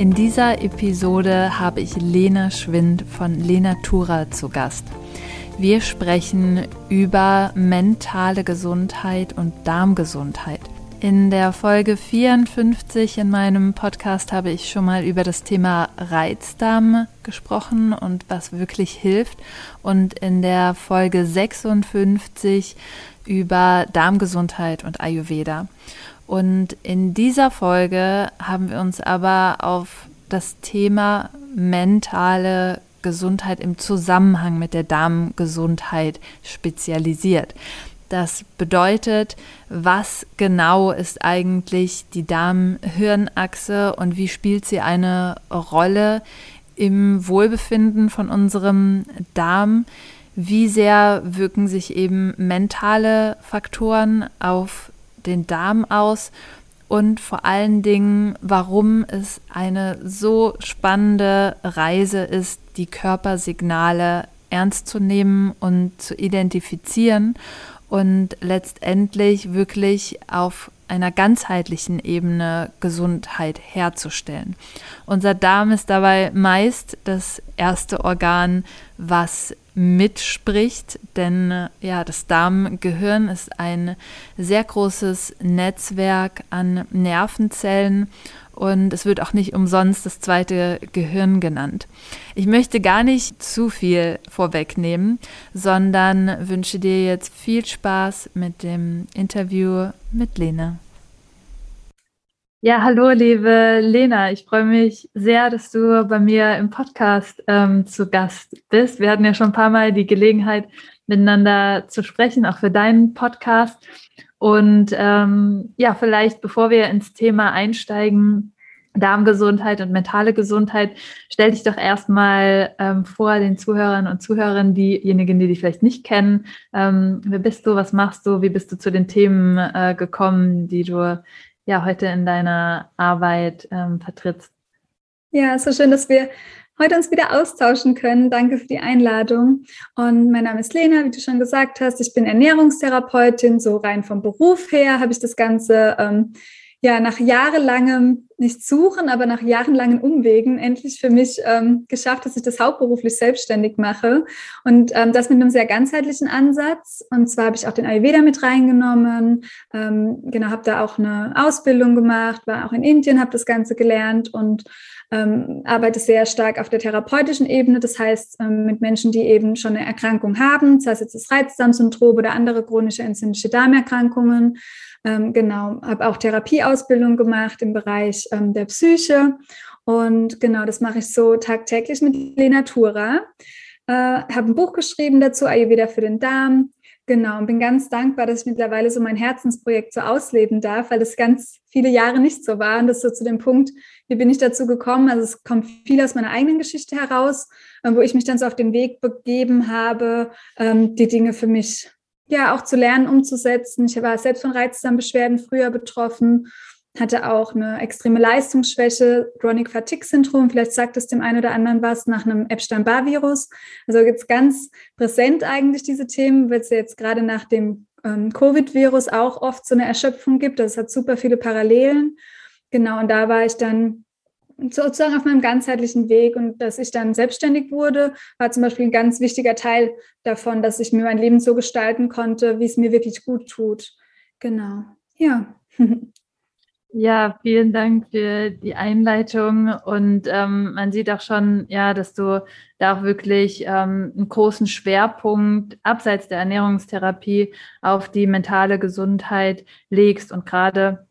In dieser Episode habe ich Lena Schwind von Lenatura zu Gast. Wir sprechen über mentale Gesundheit und Darmgesundheit. In der Folge 54 in meinem Podcast habe ich schon mal über das Thema Reizdarm gesprochen und was wirklich hilft. Und in der Folge 56 über Darmgesundheit und Ayurveda. Und in dieser Folge haben wir uns aber auf das Thema mentale Gesundheit im Zusammenhang mit der Darmgesundheit spezialisiert. Das bedeutet, was genau ist eigentlich die Darm-Hirn-Achse und wie spielt sie eine Rolle im Wohlbefinden von unserem Darm? Wie sehr wirken sich eben mentale Faktoren auf den Darm aus und vor allen Dingen, warum es eine so spannende Reise ist, die Körpersignale ernst zu nehmen und zu identifizieren und letztendlich wirklich auf einer ganzheitlichen Ebene Gesundheit herzustellen. Unser Darm ist dabei meist das erste Organ, was mitspricht, denn äh, ja, das Darmgehirn ist ein sehr großes Netzwerk an Nervenzellen und es wird auch nicht umsonst das zweite Gehirn genannt. Ich möchte gar nicht zu viel vorwegnehmen, sondern wünsche dir jetzt viel Spaß mit dem Interview mit Lena. Ja, hallo, liebe Lena. Ich freue mich sehr, dass du bei mir im Podcast ähm, zu Gast bist. Wir hatten ja schon ein paar Mal die Gelegenheit, miteinander zu sprechen, auch für deinen Podcast. Und ähm, ja, vielleicht bevor wir ins Thema einsteigen, Darmgesundheit und mentale Gesundheit, stell dich doch erstmal ähm, vor den Zuhörern und Zuhörern, diejenigen, die dich vielleicht nicht kennen. Ähm, wer bist du? Was machst du? Wie bist du zu den Themen äh, gekommen, die du ja heute in deiner Arbeit ähm, vertrittst. Ja, so schön, dass wir heute uns wieder austauschen können. Danke für die Einladung. Und mein Name ist Lena, wie du schon gesagt hast. Ich bin Ernährungstherapeutin, so rein vom Beruf her habe ich das Ganze ähm, ja nach jahrelangem nicht suchen, aber nach jahrelangen Umwegen endlich für mich ähm, geschafft, dass ich das hauptberuflich selbstständig mache und ähm, das mit einem sehr ganzheitlichen Ansatz. Und zwar habe ich auch den Ayurveda mit reingenommen, ähm, genau, habe da auch eine Ausbildung gemacht, war auch in Indien, habe das Ganze gelernt und ähm, arbeite sehr stark auf der therapeutischen Ebene, das heißt ähm, mit Menschen, die eben schon eine Erkrankung haben, sei es jetzt das Reizdarmsyndrom oder andere chronische entzündliche Darmerkrankungen. Ähm, genau, habe auch Therapieausbildung gemacht im Bereich ähm, der Psyche. Und genau, das mache ich so tagtäglich mit Lenatura. Äh, habe ein Buch geschrieben dazu, Ayurveda für den Darm. Genau, und bin ganz dankbar, dass ich mittlerweile so mein Herzensprojekt so ausleben darf, weil das ganz viele Jahre nicht so war. Und das ist so zu dem Punkt, wie bin ich dazu gekommen? Also es kommt viel aus meiner eigenen Geschichte heraus, äh, wo ich mich dann so auf den Weg begeben habe, ähm, die Dinge für mich ja auch zu lernen, umzusetzen. Ich war selbst von Reizdarmbeschwerden früher betroffen, hatte auch eine extreme Leistungsschwäche, Chronic Fatigue Syndrom. Vielleicht sagt es dem einen oder anderen was nach einem Epstein-Barr-Virus. Also jetzt ganz präsent eigentlich diese Themen, weil es jetzt gerade nach dem ähm, Covid-Virus auch oft so eine Erschöpfung gibt. Das hat super viele Parallelen. Genau, und da war ich dann sozusagen auf meinem ganzheitlichen Weg und dass ich dann selbstständig wurde, war zum Beispiel ein ganz wichtiger Teil davon, dass ich mir mein Leben so gestalten konnte, wie es mir wirklich gut tut. Genau. Ja. Ja, vielen Dank für die Einleitung. Und ähm, man sieht auch schon, ja, dass du da auch wirklich ähm, einen großen Schwerpunkt abseits der Ernährungstherapie auf die mentale Gesundheit legst und gerade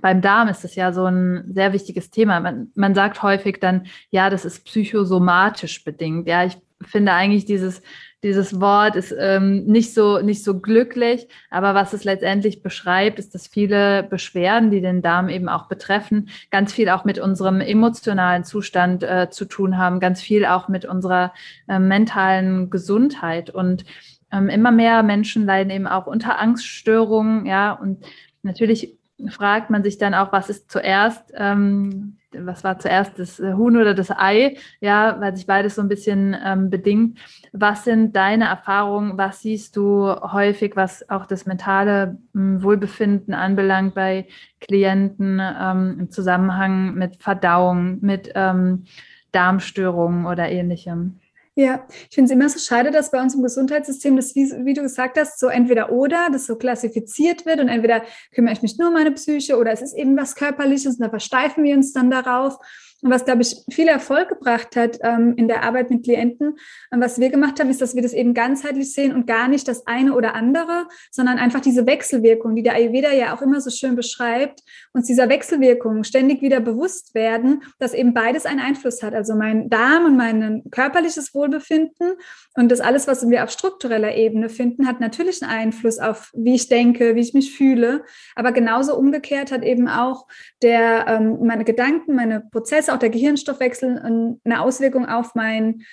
beim Darm ist das ja so ein sehr wichtiges Thema. Man, man sagt häufig dann, ja, das ist psychosomatisch bedingt. Ja, ich finde eigentlich dieses dieses Wort ist ähm, nicht so nicht so glücklich, aber was es letztendlich beschreibt, ist, dass viele Beschwerden, die den Darm eben auch betreffen, ganz viel auch mit unserem emotionalen Zustand äh, zu tun haben, ganz viel auch mit unserer äh, mentalen Gesundheit und ähm, immer mehr Menschen leiden eben auch unter Angststörungen, ja, und natürlich fragt man sich dann auch, was ist zuerst, ähm, was war zuerst das Huhn oder das Ei, ja, weil sich beides so ein bisschen ähm, bedingt. Was sind deine Erfahrungen? Was siehst du häufig, was auch das mentale ähm, Wohlbefinden anbelangt bei Klienten ähm, im Zusammenhang mit Verdauung, mit ähm, Darmstörungen oder ähnlichem? Ja, ich finde es immer so schade, dass bei uns im Gesundheitssystem das, wie, wie, du gesagt hast, so entweder oder, das so klassifiziert wird und entweder kümmere ich mich nur um meine Psyche oder es ist eben was Körperliches und da versteifen wir uns dann darauf. Und was, glaube ich, viel Erfolg gebracht hat ähm, in der Arbeit mit Klienten, und was wir gemacht haben, ist, dass wir das eben ganzheitlich sehen und gar nicht das eine oder andere, sondern einfach diese Wechselwirkung, die der Ayurveda ja auch immer so schön beschreibt, uns dieser Wechselwirkung ständig wieder bewusst werden, dass eben beides einen Einfluss hat. Also mein Darm und mein körperliches Wohlbefinden und das alles, was wir auf struktureller Ebene finden, hat natürlich einen Einfluss auf, wie ich denke, wie ich mich fühle. Aber genauso umgekehrt hat eben auch der, ähm, meine Gedanken, meine Prozesse, ist auch der Gehirnstoffwechsel eine Auswirkung auf meinen,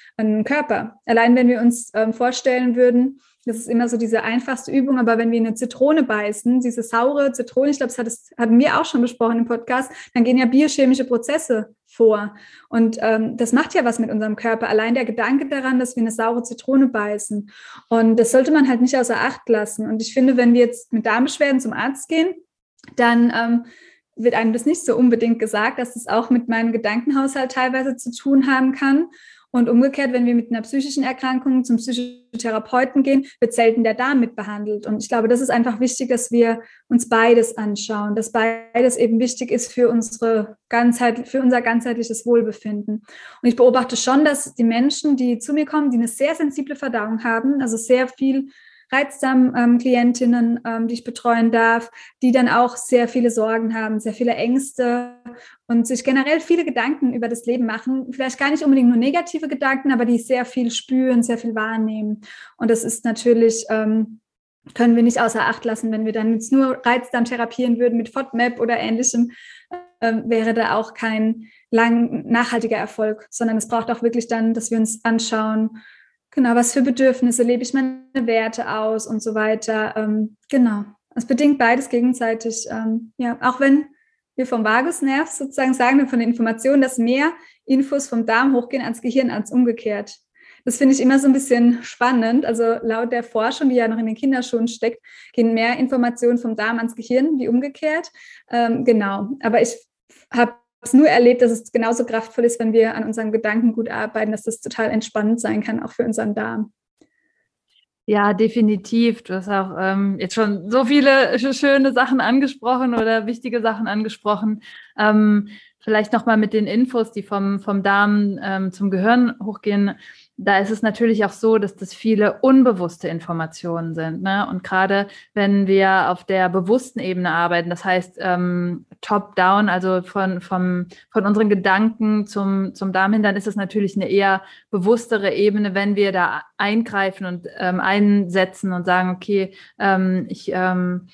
Körper. Allein wenn wir uns ähm, vorstellen würden, das ist immer so diese einfachste Übung, aber wenn wir eine Zitrone beißen, diese saure Zitrone, ich glaube, das, hat, das hatten wir auch schon besprochen im Podcast, dann gehen ja biochemische Prozesse vor. Und ähm, das macht ja was mit unserem Körper. Allein der Gedanke daran, dass wir eine saure Zitrone beißen. Und das sollte man halt nicht außer Acht lassen. Und ich finde, wenn wir jetzt mit Darmbeschwerden zum Arzt gehen, dann ähm, wird einem das nicht so unbedingt gesagt, dass es auch mit meinem Gedankenhaushalt teilweise zu tun haben kann. Und umgekehrt, wenn wir mit einer psychischen Erkrankung zum Psychotherapeuten gehen, wird selten der Darm mit behandelt. Und ich glaube, das ist einfach wichtig, dass wir uns beides anschauen, dass beides eben wichtig ist für unsere Ganzheit, für unser ganzheitliches Wohlbefinden. Und ich beobachte schon, dass die Menschen, die zu mir kommen, die eine sehr sensible Verdauung haben, also sehr viel Reizdarm-Klientinnen, ähm, die ich betreuen darf, die dann auch sehr viele Sorgen haben, sehr viele Ängste und sich generell viele Gedanken über das Leben machen. Vielleicht gar nicht unbedingt nur negative Gedanken, aber die sehr viel spüren, sehr viel wahrnehmen. Und das ist natürlich, ähm, können wir nicht außer Acht lassen, wenn wir dann jetzt nur Reizdarm therapieren würden mit FODMAP oder ähnlichem, äh, wäre da auch kein lang nachhaltiger Erfolg, sondern es braucht auch wirklich dann, dass wir uns anschauen, Genau, was für Bedürfnisse lebe ich meine Werte aus und so weiter. Ähm, genau, es bedingt beides gegenseitig. Ähm, ja, auch wenn wir vom Vagusnerv sozusagen sagen, von den Informationen, dass mehr Infos vom Darm hochgehen ans Gehirn als umgekehrt. Das finde ich immer so ein bisschen spannend. Also laut der Forschung, die ja noch in den Kinderschuhen steckt, gehen mehr Informationen vom Darm ans Gehirn wie umgekehrt. Ähm, genau. Aber ich habe es nur erlebt, dass es genauso kraftvoll ist, wenn wir an unseren Gedanken gut arbeiten, dass das total entspannend sein kann, auch für unseren Darm. Ja, definitiv. Du hast auch ähm, jetzt schon so viele schöne Sachen angesprochen oder wichtige Sachen angesprochen. Ähm, vielleicht nochmal mit den Infos, die vom, vom Darm ähm, zum Gehirn hochgehen da ist es natürlich auch so, dass das viele unbewusste Informationen sind. Ne? Und gerade wenn wir auf der bewussten Ebene arbeiten, das heißt ähm, top-down, also von, vom, von unseren Gedanken zum, zum Darm hin, dann ist es natürlich eine eher bewusstere Ebene, wenn wir da eingreifen und ähm, einsetzen und sagen, okay, ähm, ich ähm,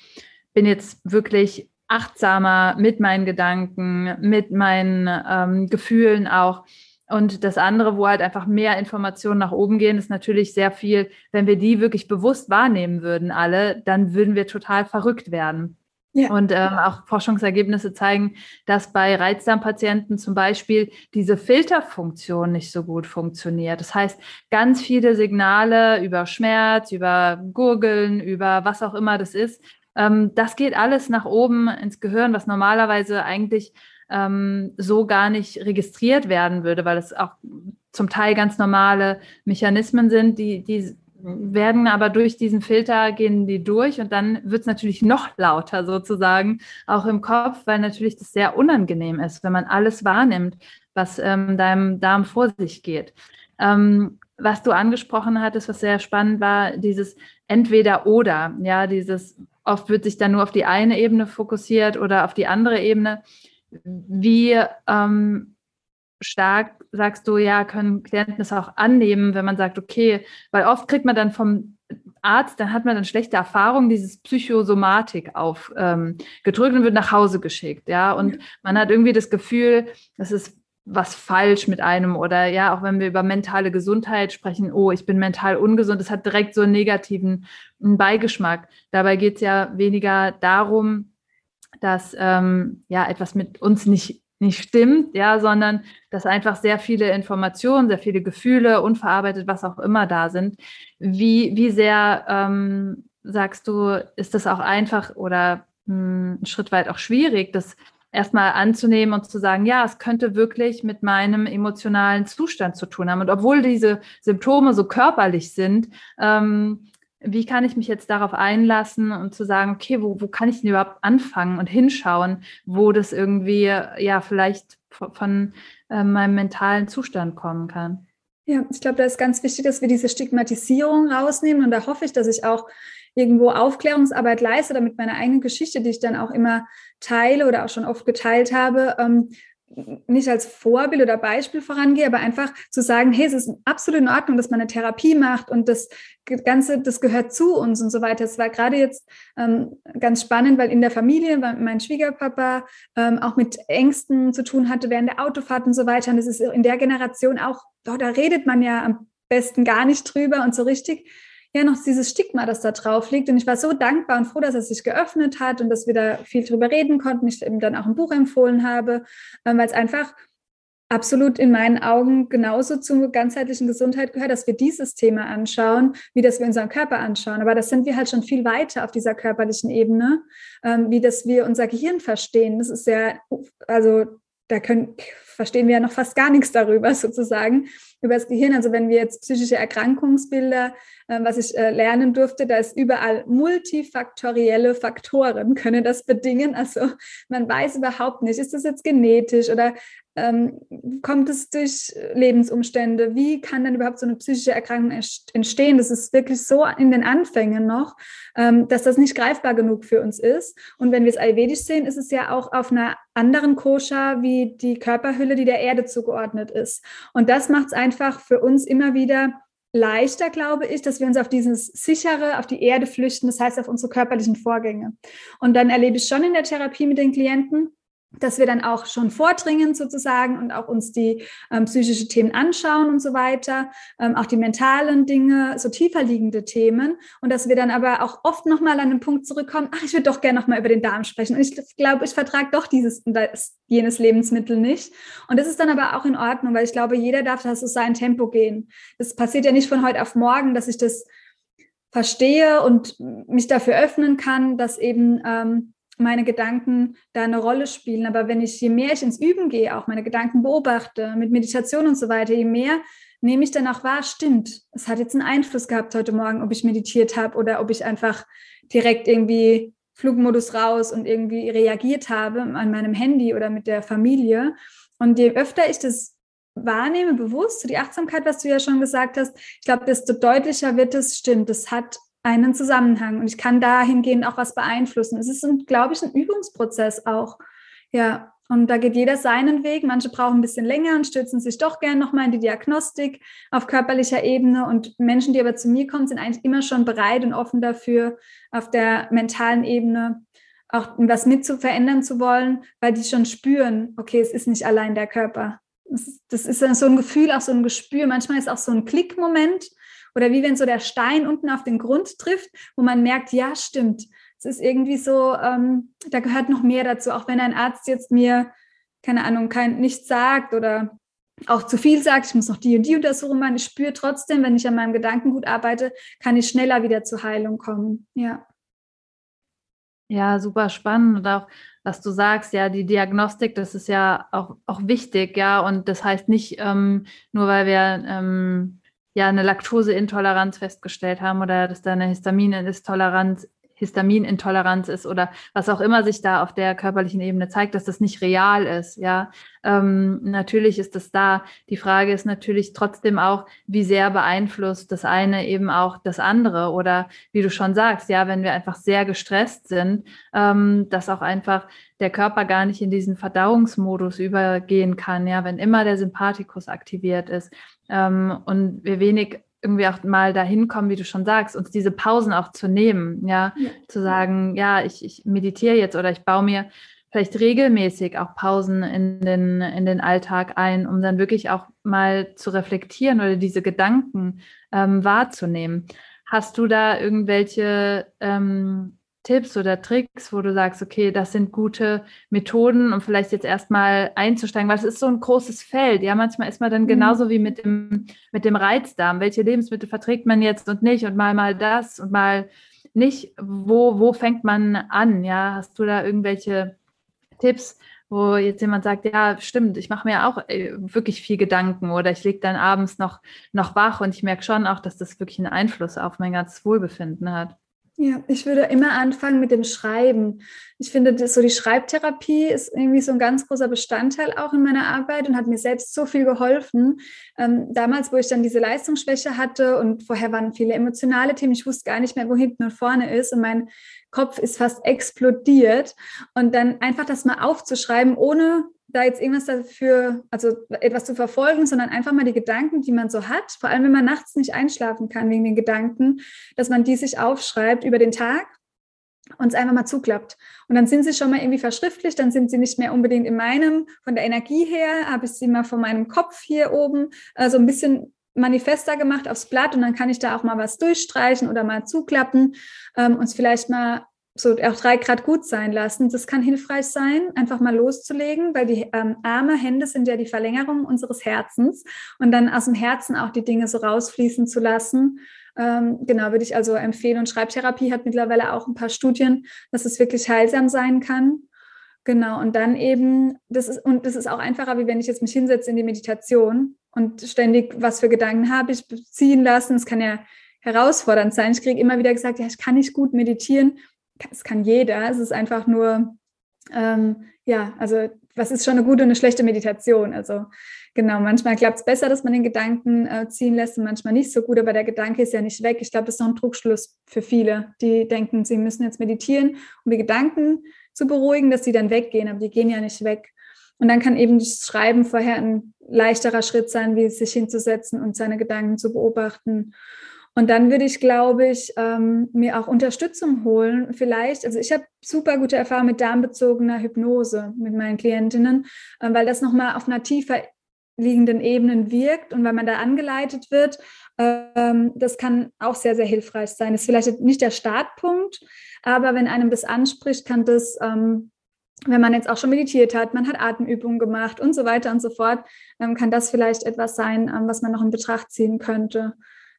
bin jetzt wirklich achtsamer mit meinen Gedanken, mit meinen ähm, Gefühlen auch und das andere, wo halt einfach mehr Informationen nach oben gehen, ist natürlich sehr viel, wenn wir die wirklich bewusst wahrnehmen würden, alle, dann würden wir total verrückt werden. Ja. Und ähm, auch Forschungsergebnisse zeigen, dass bei Reizdarmpatienten zum Beispiel diese Filterfunktion nicht so gut funktioniert. Das heißt, ganz viele Signale über Schmerz, über Gurgeln, über was auch immer das ist, ähm, das geht alles nach oben ins Gehirn, was normalerweise eigentlich ähm, so gar nicht registriert werden würde, weil es auch zum Teil ganz normale Mechanismen sind, die, die werden aber durch diesen Filter gehen die durch und dann wird es natürlich noch lauter sozusagen, auch im Kopf, weil natürlich das sehr unangenehm ist, wenn man alles wahrnimmt, was ähm, deinem Darm vor sich geht. Ähm, was du angesprochen hattest, was sehr spannend war, dieses entweder oder, ja, dieses oft wird sich dann nur auf die eine Ebene fokussiert oder auf die andere Ebene wie, ähm, stark sagst du, ja, können Klienten das auch annehmen, wenn man sagt, okay, weil oft kriegt man dann vom Arzt, dann hat man dann schlechte Erfahrungen, dieses Psychosomatik aufgedrückt ähm, und wird nach Hause geschickt, ja. Und man hat irgendwie das Gefühl, das ist was falsch mit einem oder ja, auch wenn wir über mentale Gesundheit sprechen, oh, ich bin mental ungesund, das hat direkt so einen negativen Beigeschmack. Dabei geht es ja weniger darum, dass ähm, ja etwas mit uns nicht, nicht stimmt, ja, sondern dass einfach sehr viele Informationen, sehr viele Gefühle, unverarbeitet, was auch immer da sind. Wie, wie sehr ähm, sagst du, ist das auch einfach oder mh, hm, ein Schritt weit auch schwierig, das erstmal anzunehmen und zu sagen, ja, es könnte wirklich mit meinem emotionalen Zustand zu tun haben. Und obwohl diese Symptome so körperlich sind, ähm, wie kann ich mich jetzt darauf einlassen und zu sagen, okay, wo, wo kann ich denn überhaupt anfangen und hinschauen, wo das irgendwie ja vielleicht von, von äh, meinem mentalen Zustand kommen kann? Ja, ich glaube, da ist ganz wichtig, dass wir diese Stigmatisierung rausnehmen. Und da hoffe ich, dass ich auch irgendwo Aufklärungsarbeit leiste, damit meine eigene Geschichte, die ich dann auch immer teile oder auch schon oft geteilt habe, ähm, nicht als Vorbild oder Beispiel vorangehe, aber einfach zu sagen, hey, es ist absolut in Ordnung, dass man eine Therapie macht und das Ganze, das gehört zu uns und so weiter. Es war gerade jetzt ähm, ganz spannend, weil in der Familie mein Schwiegerpapa ähm, auch mit Ängsten zu tun hatte während der Autofahrt und so weiter. Und das ist in der Generation auch, oh, da redet man ja am besten gar nicht drüber und so richtig ja noch dieses Stigma, das da drauf liegt. Und ich war so dankbar und froh, dass er sich geöffnet hat und dass wir da viel drüber reden konnten. Ich ihm dann auch ein Buch empfohlen habe, ähm, weil es einfach absolut in meinen Augen genauso zur ganzheitlichen Gesundheit gehört, dass wir dieses Thema anschauen, wie dass wir unseren Körper anschauen. Aber das sind wir halt schon viel weiter auf dieser körperlichen Ebene, ähm, wie dass wir unser Gehirn verstehen. Das ist ja, also da können, verstehen wir ja noch fast gar nichts darüber sozusagen über das Gehirn. Also wenn wir jetzt psychische Erkrankungsbilder, äh, was ich äh, lernen durfte, da ist überall multifaktorielle Faktoren, können das bedingen. Also man weiß überhaupt nicht, ist das jetzt genetisch oder ähm, kommt es durch Lebensumstände? Wie kann denn überhaupt so eine psychische Erkrankung entstehen? Das ist wirklich so in den Anfängen noch, ähm, dass das nicht greifbar genug für uns ist. Und wenn wir es ayurvedisch sehen, ist es ja auch auf einer anderen Koscher wie die Körperhülle, die der Erde zugeordnet ist. Und das macht es einfach für uns immer wieder leichter, glaube ich, dass wir uns auf dieses sichere, auf die Erde flüchten, das heißt auf unsere körperlichen Vorgänge. Und dann erlebe ich schon in der Therapie mit den Klienten, dass wir dann auch schon vordringen sozusagen und auch uns die ähm, psychische Themen anschauen und so weiter, ähm, auch die mentalen Dinge, so tiefer liegende Themen. Und dass wir dann aber auch oft nochmal an den Punkt zurückkommen, ach, ich würde doch gerne nochmal über den Darm sprechen. Und ich glaube, ich vertrage doch dieses das, jenes Lebensmittel nicht. Und das ist dann aber auch in Ordnung, weil ich glaube, jeder darf da so sein Tempo gehen. Das passiert ja nicht von heute auf morgen, dass ich das verstehe und mich dafür öffnen kann, dass eben ähm, meine Gedanken da eine Rolle spielen. Aber wenn ich, je mehr ich ins Üben gehe, auch meine Gedanken beobachte, mit Meditation und so weiter, je mehr nehme ich dann auch wahr, stimmt, es hat jetzt einen Einfluss gehabt heute Morgen, ob ich meditiert habe oder ob ich einfach direkt irgendwie Flugmodus raus und irgendwie reagiert habe an meinem Handy oder mit der Familie. Und je öfter ich das wahrnehme, bewusst, die Achtsamkeit, was du ja schon gesagt hast, ich glaube, desto deutlicher wird es, stimmt, es hat einen Zusammenhang und ich kann dahingehend auch was beeinflussen. Es ist, glaube ich, ein Übungsprozess auch. Ja, und da geht jeder seinen Weg. Manche brauchen ein bisschen länger und stürzen sich doch gern nochmal in die Diagnostik auf körperlicher Ebene. Und Menschen, die aber zu mir kommen, sind eigentlich immer schon bereit und offen dafür, auf der mentalen Ebene auch was mit zu verändern zu wollen, weil die schon spüren, okay, es ist nicht allein der Körper. Das ist, das so ein Gefühl, auch so ein Gespür. Manchmal ist auch so ein Klickmoment, oder wie wenn so der Stein unten auf den Grund trifft, wo man merkt, ja, stimmt. Es ist irgendwie so, ähm, da gehört noch mehr dazu, auch wenn ein Arzt jetzt mir, keine Ahnung, kein, nichts sagt oder auch zu viel sagt, ich muss noch die und die Untersuchung machen. Ich spüre trotzdem, wenn ich an meinem Gedankengut arbeite, kann ich schneller wieder zur Heilung kommen. Ja. Ja, super spannend und auch, was du sagst, ja, die Diagnostik, das ist ja auch, auch wichtig, ja, und das heißt nicht ähm, nur, weil wir ähm, ja eine Laktoseintoleranz festgestellt haben oder dass da eine Histaminintoleranz Histaminintoleranz ist oder was auch immer sich da auf der körperlichen Ebene zeigt, dass das nicht real ist. Ja, ähm, natürlich ist das da. Die Frage ist natürlich trotzdem auch, wie sehr beeinflusst das eine eben auch das andere oder wie du schon sagst, ja, wenn wir einfach sehr gestresst sind, ähm, dass auch einfach der Körper gar nicht in diesen Verdauungsmodus übergehen kann. Ja, wenn immer der Sympathikus aktiviert ist ähm, und wir wenig irgendwie auch mal dahin kommen, wie du schon sagst, uns diese Pausen auch zu nehmen, ja, ja. zu sagen, ja, ich, ich meditiere jetzt oder ich baue mir vielleicht regelmäßig auch Pausen in den, in den Alltag ein, um dann wirklich auch mal zu reflektieren oder diese Gedanken ähm, wahrzunehmen. Hast du da irgendwelche ähm, Tipps oder Tricks, wo du sagst, okay, das sind gute Methoden, um vielleicht jetzt erstmal einzusteigen, weil es ist so ein großes Feld. Ja, manchmal ist man dann mhm. genauso wie mit dem, mit dem Reizdarm. Welche Lebensmittel verträgt man jetzt und nicht und mal mal das und mal nicht. Wo, wo fängt man an? Ja, hast du da irgendwelche Tipps, wo jetzt jemand sagt, ja, stimmt, ich mache mir auch äh, wirklich viel Gedanken oder ich liege dann abends noch, noch wach und ich merke schon auch, dass das wirklich einen Einfluss auf mein ganzes Wohlbefinden hat. Ja, ich würde immer anfangen mit dem Schreiben. Ich finde, so die Schreibtherapie ist irgendwie so ein ganz großer Bestandteil auch in meiner Arbeit und hat mir selbst so viel geholfen. Ähm, damals, wo ich dann diese Leistungsschwäche hatte und vorher waren viele emotionale Themen, ich wusste gar nicht mehr, wo hinten und vorne ist und mein Kopf ist fast explodiert. Und dann einfach das mal aufzuschreiben, ohne da jetzt irgendwas dafür, also etwas zu verfolgen, sondern einfach mal die Gedanken, die man so hat, vor allem wenn man nachts nicht einschlafen kann wegen den Gedanken, dass man die sich aufschreibt über den Tag und es einfach mal zuklappt. Und dann sind sie schon mal irgendwie verschriftlicht, dann sind sie nicht mehr unbedingt in meinem, von der Energie her, habe ich sie mal von meinem Kopf hier oben äh, so ein bisschen manifester gemacht aufs Blatt und dann kann ich da auch mal was durchstreichen oder mal zuklappen ähm, und es vielleicht mal so auch drei Grad gut sein lassen. Das kann hilfreich sein, einfach mal loszulegen, weil die ähm, Arme, Hände sind ja die Verlängerung unseres Herzens und dann aus dem Herzen auch die Dinge so rausfließen zu lassen. Ähm, genau, würde ich also empfehlen. Und Schreibtherapie hat mittlerweile auch ein paar Studien, dass es wirklich heilsam sein kann. Genau, und dann eben, das ist, und das ist auch einfacher, wie wenn ich jetzt mich hinsetze in die Meditation und ständig, was für Gedanken habe ich, ziehen lassen. Es kann ja herausfordernd sein. Ich kriege immer wieder gesagt, ja, ich kann nicht gut meditieren es kann jeder. Es ist einfach nur, ähm, ja, also was ist schon eine gute und eine schlechte Meditation? Also genau, manchmal klappt es besser, dass man den Gedanken äh, ziehen lässt und manchmal nicht so gut, aber der Gedanke ist ja nicht weg. Ich glaube, das ist noch ein Trugschluss für viele, die denken, sie müssen jetzt meditieren, um die Gedanken zu beruhigen, dass sie dann weggehen, aber die gehen ja nicht weg. Und dann kann eben das Schreiben vorher ein leichterer Schritt sein, wie sich hinzusetzen und seine Gedanken zu beobachten. Und dann würde ich, glaube ich, ähm, mir auch Unterstützung holen. Vielleicht, also ich habe super gute Erfahrungen mit darmbezogener Hypnose mit meinen Klientinnen, äh, weil das nochmal auf einer tiefer liegenden Ebene wirkt und weil man da angeleitet wird. Ähm, das kann auch sehr, sehr hilfreich sein. Das ist vielleicht nicht der Startpunkt, aber wenn einem das anspricht, kann das ähm, wenn man jetzt auch schon meditiert hat, man hat Atemübungen gemacht und so weiter und so fort, ähm, kann das vielleicht etwas sein, ähm, was man noch in Betracht ziehen könnte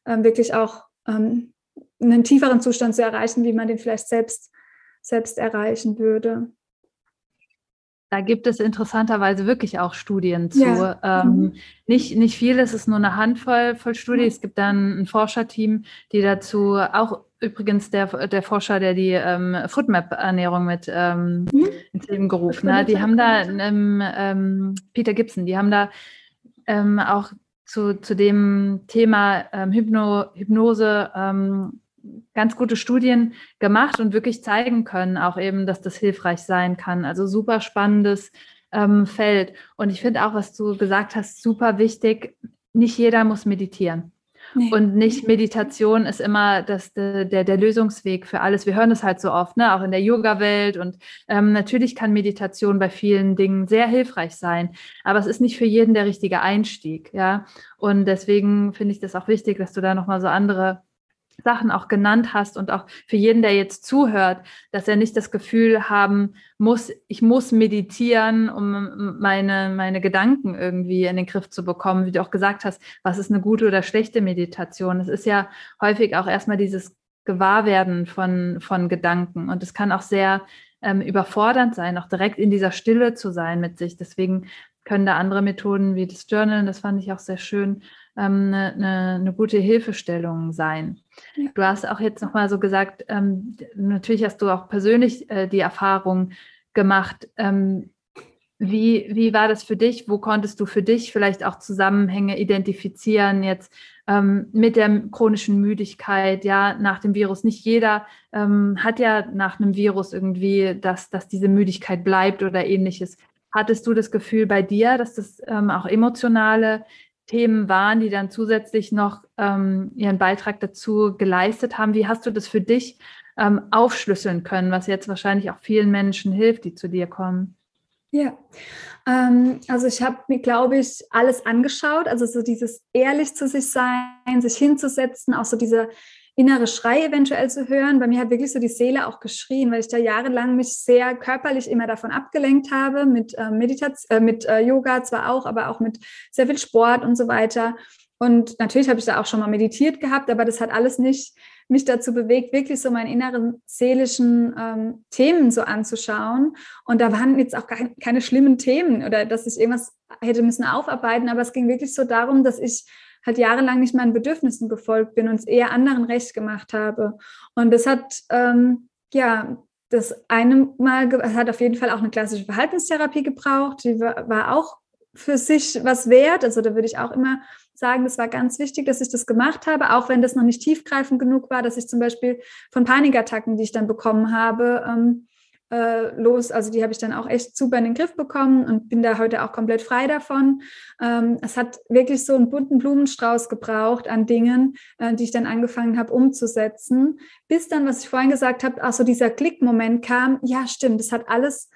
wirklich auch ähm, einen tieferen Zustand zu erreichen, wie man den vielleicht selbst, selbst erreichen würde. Da gibt es interessanterweise wirklich auch Studien zu. Ja. Ähm, mhm. nicht, nicht viel, es ist nur eine Handvoll voll Studien. Mhm. Es gibt dann ein Forscherteam, die dazu auch übrigens der, der Forscher, der die ähm, Foodmap-Ernährung mit ähm, mhm. ins Leben gerufen hat, die haben da ähm, Peter Gibson, die haben da ähm, auch zu, zu dem Thema ähm, Hypno, Hypnose ähm, ganz gute Studien gemacht und wirklich zeigen können, auch eben, dass das hilfreich sein kann. Also super spannendes ähm, Feld. Und ich finde auch, was du gesagt hast, super wichtig. Nicht jeder muss meditieren. Nee. Und nicht Meditation ist immer das, der, der Lösungsweg für alles. Wir hören es halt so oft, ne? auch in der Yoga-Welt. Und ähm, natürlich kann Meditation bei vielen Dingen sehr hilfreich sein, aber es ist nicht für jeden der richtige Einstieg. Ja? Und deswegen finde ich das auch wichtig, dass du da nochmal so andere Sachen auch genannt hast und auch für jeden, der jetzt zuhört, dass er nicht das Gefühl haben muss, ich muss meditieren, um meine, meine Gedanken irgendwie in den Griff zu bekommen, wie du auch gesagt hast, was ist eine gute oder schlechte Meditation. Es ist ja häufig auch erstmal dieses Gewahrwerden von, von Gedanken und es kann auch sehr ähm, überfordernd sein, auch direkt in dieser Stille zu sein mit sich. Deswegen können da andere Methoden wie das Journalen, das fand ich auch sehr schön, ähm, eine, eine, eine, gute Hilfestellung sein. Ja. Du hast auch jetzt nochmal so gesagt, ähm, natürlich hast du auch persönlich äh, die Erfahrung gemacht. Ähm, wie, wie war das für dich? Wo konntest du für dich vielleicht auch Zusammenhänge identifizieren jetzt ähm, mit der chronischen Müdigkeit? Ja, nach dem Virus. Nicht jeder ähm, hat ja nach einem Virus irgendwie, dass, dass diese Müdigkeit bleibt oder ähnliches. Hattest du das Gefühl bei dir, dass das ähm, auch emotionale Themen waren, die dann zusätzlich noch ähm, ihren Beitrag dazu geleistet haben? Wie hast du das für dich ähm, aufschlüsseln können, was jetzt wahrscheinlich auch vielen Menschen hilft, die zu dir kommen? Ja, ähm, also ich habe mir, glaube ich, alles angeschaut. Also so dieses ehrlich zu sich sein, sich hinzusetzen, auch so diese innere Schrei eventuell zu hören. Bei mir hat wirklich so die Seele auch geschrien, weil ich da jahrelang mich sehr körperlich immer davon abgelenkt habe, mit äh, Meditation, äh, mit äh, Yoga zwar auch, aber auch mit sehr viel Sport und so weiter. Und natürlich habe ich da auch schon mal meditiert gehabt, aber das hat alles nicht mich dazu bewegt, wirklich so meine inneren seelischen ähm, Themen so anzuschauen. Und da waren jetzt auch keine schlimmen Themen oder dass ich irgendwas hätte müssen aufarbeiten, aber es ging wirklich so darum, dass ich halt jahrelang nicht meinen Bedürfnissen gefolgt bin und es eher anderen recht gemacht habe. Und das hat, ähm, ja, das eine Mal, es hat auf jeden Fall auch eine klassische Verhaltenstherapie gebraucht, die war, auch für sich was wert. Also da würde ich auch immer sagen, das war ganz wichtig, dass ich das gemacht habe, auch wenn das noch nicht tiefgreifend genug war, dass ich zum Beispiel von Panikattacken, die ich dann bekommen habe, ähm, äh, los. Also die habe ich dann auch echt super in den Griff bekommen und bin da heute auch komplett frei davon. Ähm, es hat wirklich so einen bunten Blumenstrauß gebraucht an Dingen, äh, die ich dann angefangen habe umzusetzen, bis dann, was ich vorhin gesagt habe, auch so dieser Klickmoment kam, ja stimmt, das hat alles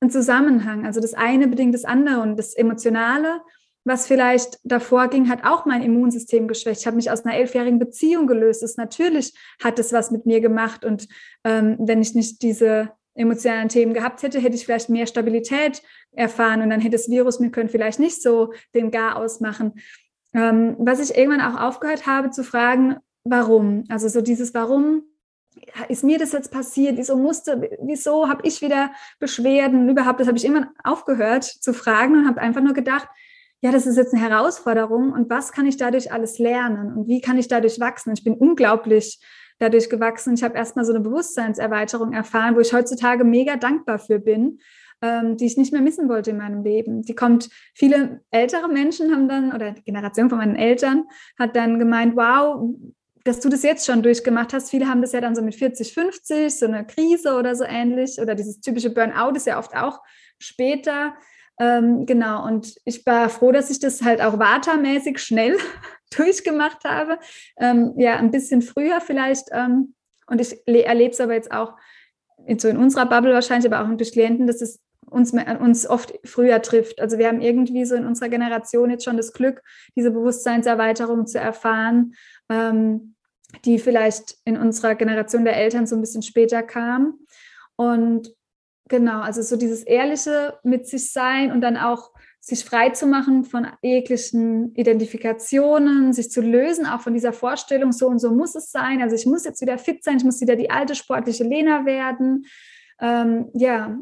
einen Zusammenhang. Also das eine bedingt das andere und das Emotionale was vielleicht davor ging, hat auch mein Immunsystem geschwächt. Ich habe mich aus einer elfjährigen Beziehung gelöst. Das natürlich hat es was mit mir gemacht. Und ähm, wenn ich nicht diese emotionalen Themen gehabt hätte, hätte ich vielleicht mehr Stabilität erfahren und dann hätte das Virus mir können vielleicht nicht so den Gar ausmachen. Ähm, was ich irgendwann auch aufgehört habe zu fragen, warum? Also so dieses Warum ist mir das jetzt passiert? Wieso musste, wieso habe ich wieder Beschwerden? Überhaupt, das habe ich immer aufgehört zu fragen und habe einfach nur gedacht, ja, das ist jetzt eine Herausforderung und was kann ich dadurch alles lernen und wie kann ich dadurch wachsen? Ich bin unglaublich dadurch gewachsen. Ich habe erstmal so eine Bewusstseinserweiterung erfahren, wo ich heutzutage mega dankbar für bin, ähm, die ich nicht mehr missen wollte in meinem Leben. Die kommt, viele ältere Menschen haben dann, oder die Generation von meinen Eltern hat dann gemeint, wow, dass du das jetzt schon durchgemacht hast. Viele haben das ja dann so mit 40, 50, so eine Krise oder so ähnlich. Oder dieses typische Burnout ist ja oft auch später. Ähm, genau, und ich war froh, dass ich das halt auch watermäßig schnell durchgemacht habe. Ähm, ja, ein bisschen früher vielleicht. Ähm, und ich erlebe es aber jetzt auch in, so in unserer Bubble wahrscheinlich, aber auch durch Klienten, dass es uns, uns oft früher trifft. Also wir haben irgendwie so in unserer Generation jetzt schon das Glück, diese Bewusstseinserweiterung zu erfahren, ähm, die vielleicht in unserer Generation der Eltern so ein bisschen später kam. Und Genau, also so dieses ehrliche mit sich sein und dann auch sich frei zu machen von jeglichen Identifikationen, sich zu lösen, auch von dieser Vorstellung, so und so muss es sein. Also ich muss jetzt wieder fit sein, ich muss wieder die alte sportliche Lena werden. Ähm, ja,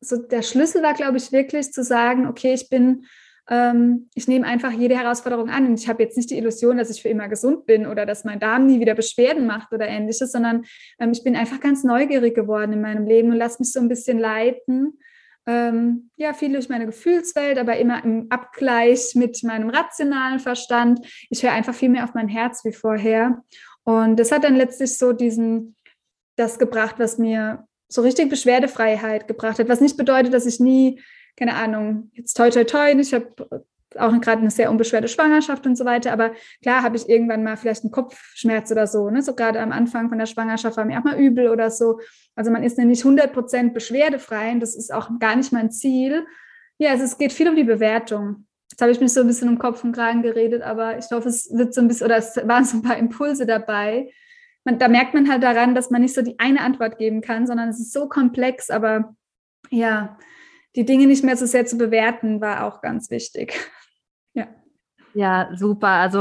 so der Schlüssel war, glaube ich, wirklich zu sagen, okay, ich bin ähm, ich nehme einfach jede Herausforderung an. Und ich habe jetzt nicht die Illusion, dass ich für immer gesund bin oder dass mein Darm nie wieder Beschwerden macht oder ähnliches, sondern ähm, ich bin einfach ganz neugierig geworden in meinem Leben und lasse mich so ein bisschen leiten. Ähm, ja, viel durch meine Gefühlswelt, aber immer im Abgleich mit meinem rationalen Verstand. Ich höre einfach viel mehr auf mein Herz wie vorher. Und das hat dann letztlich so diesen, das gebracht, was mir so richtig Beschwerdefreiheit gebracht hat, was nicht bedeutet, dass ich nie keine Ahnung, jetzt toi toi toi, ich habe auch gerade eine sehr unbeschwerte Schwangerschaft und so weiter, aber klar habe ich irgendwann mal vielleicht einen Kopfschmerz oder so, ne? so gerade am Anfang von der Schwangerschaft war mir auch mal übel oder so. Also man ist ja nicht 100% beschwerdefrei und das ist auch gar nicht mein Ziel. Ja, also es geht viel um die Bewertung. Jetzt habe ich mich so ein bisschen um Kopf und Kragen geredet, aber ich hoffe, es wird so ein bisschen, oder es waren so ein paar Impulse dabei. Man, da merkt man halt daran, dass man nicht so die eine Antwort geben kann, sondern es ist so komplex, aber ja, die Dinge nicht mehr so sehr zu bewerten, war auch ganz wichtig. Ja. Super. Also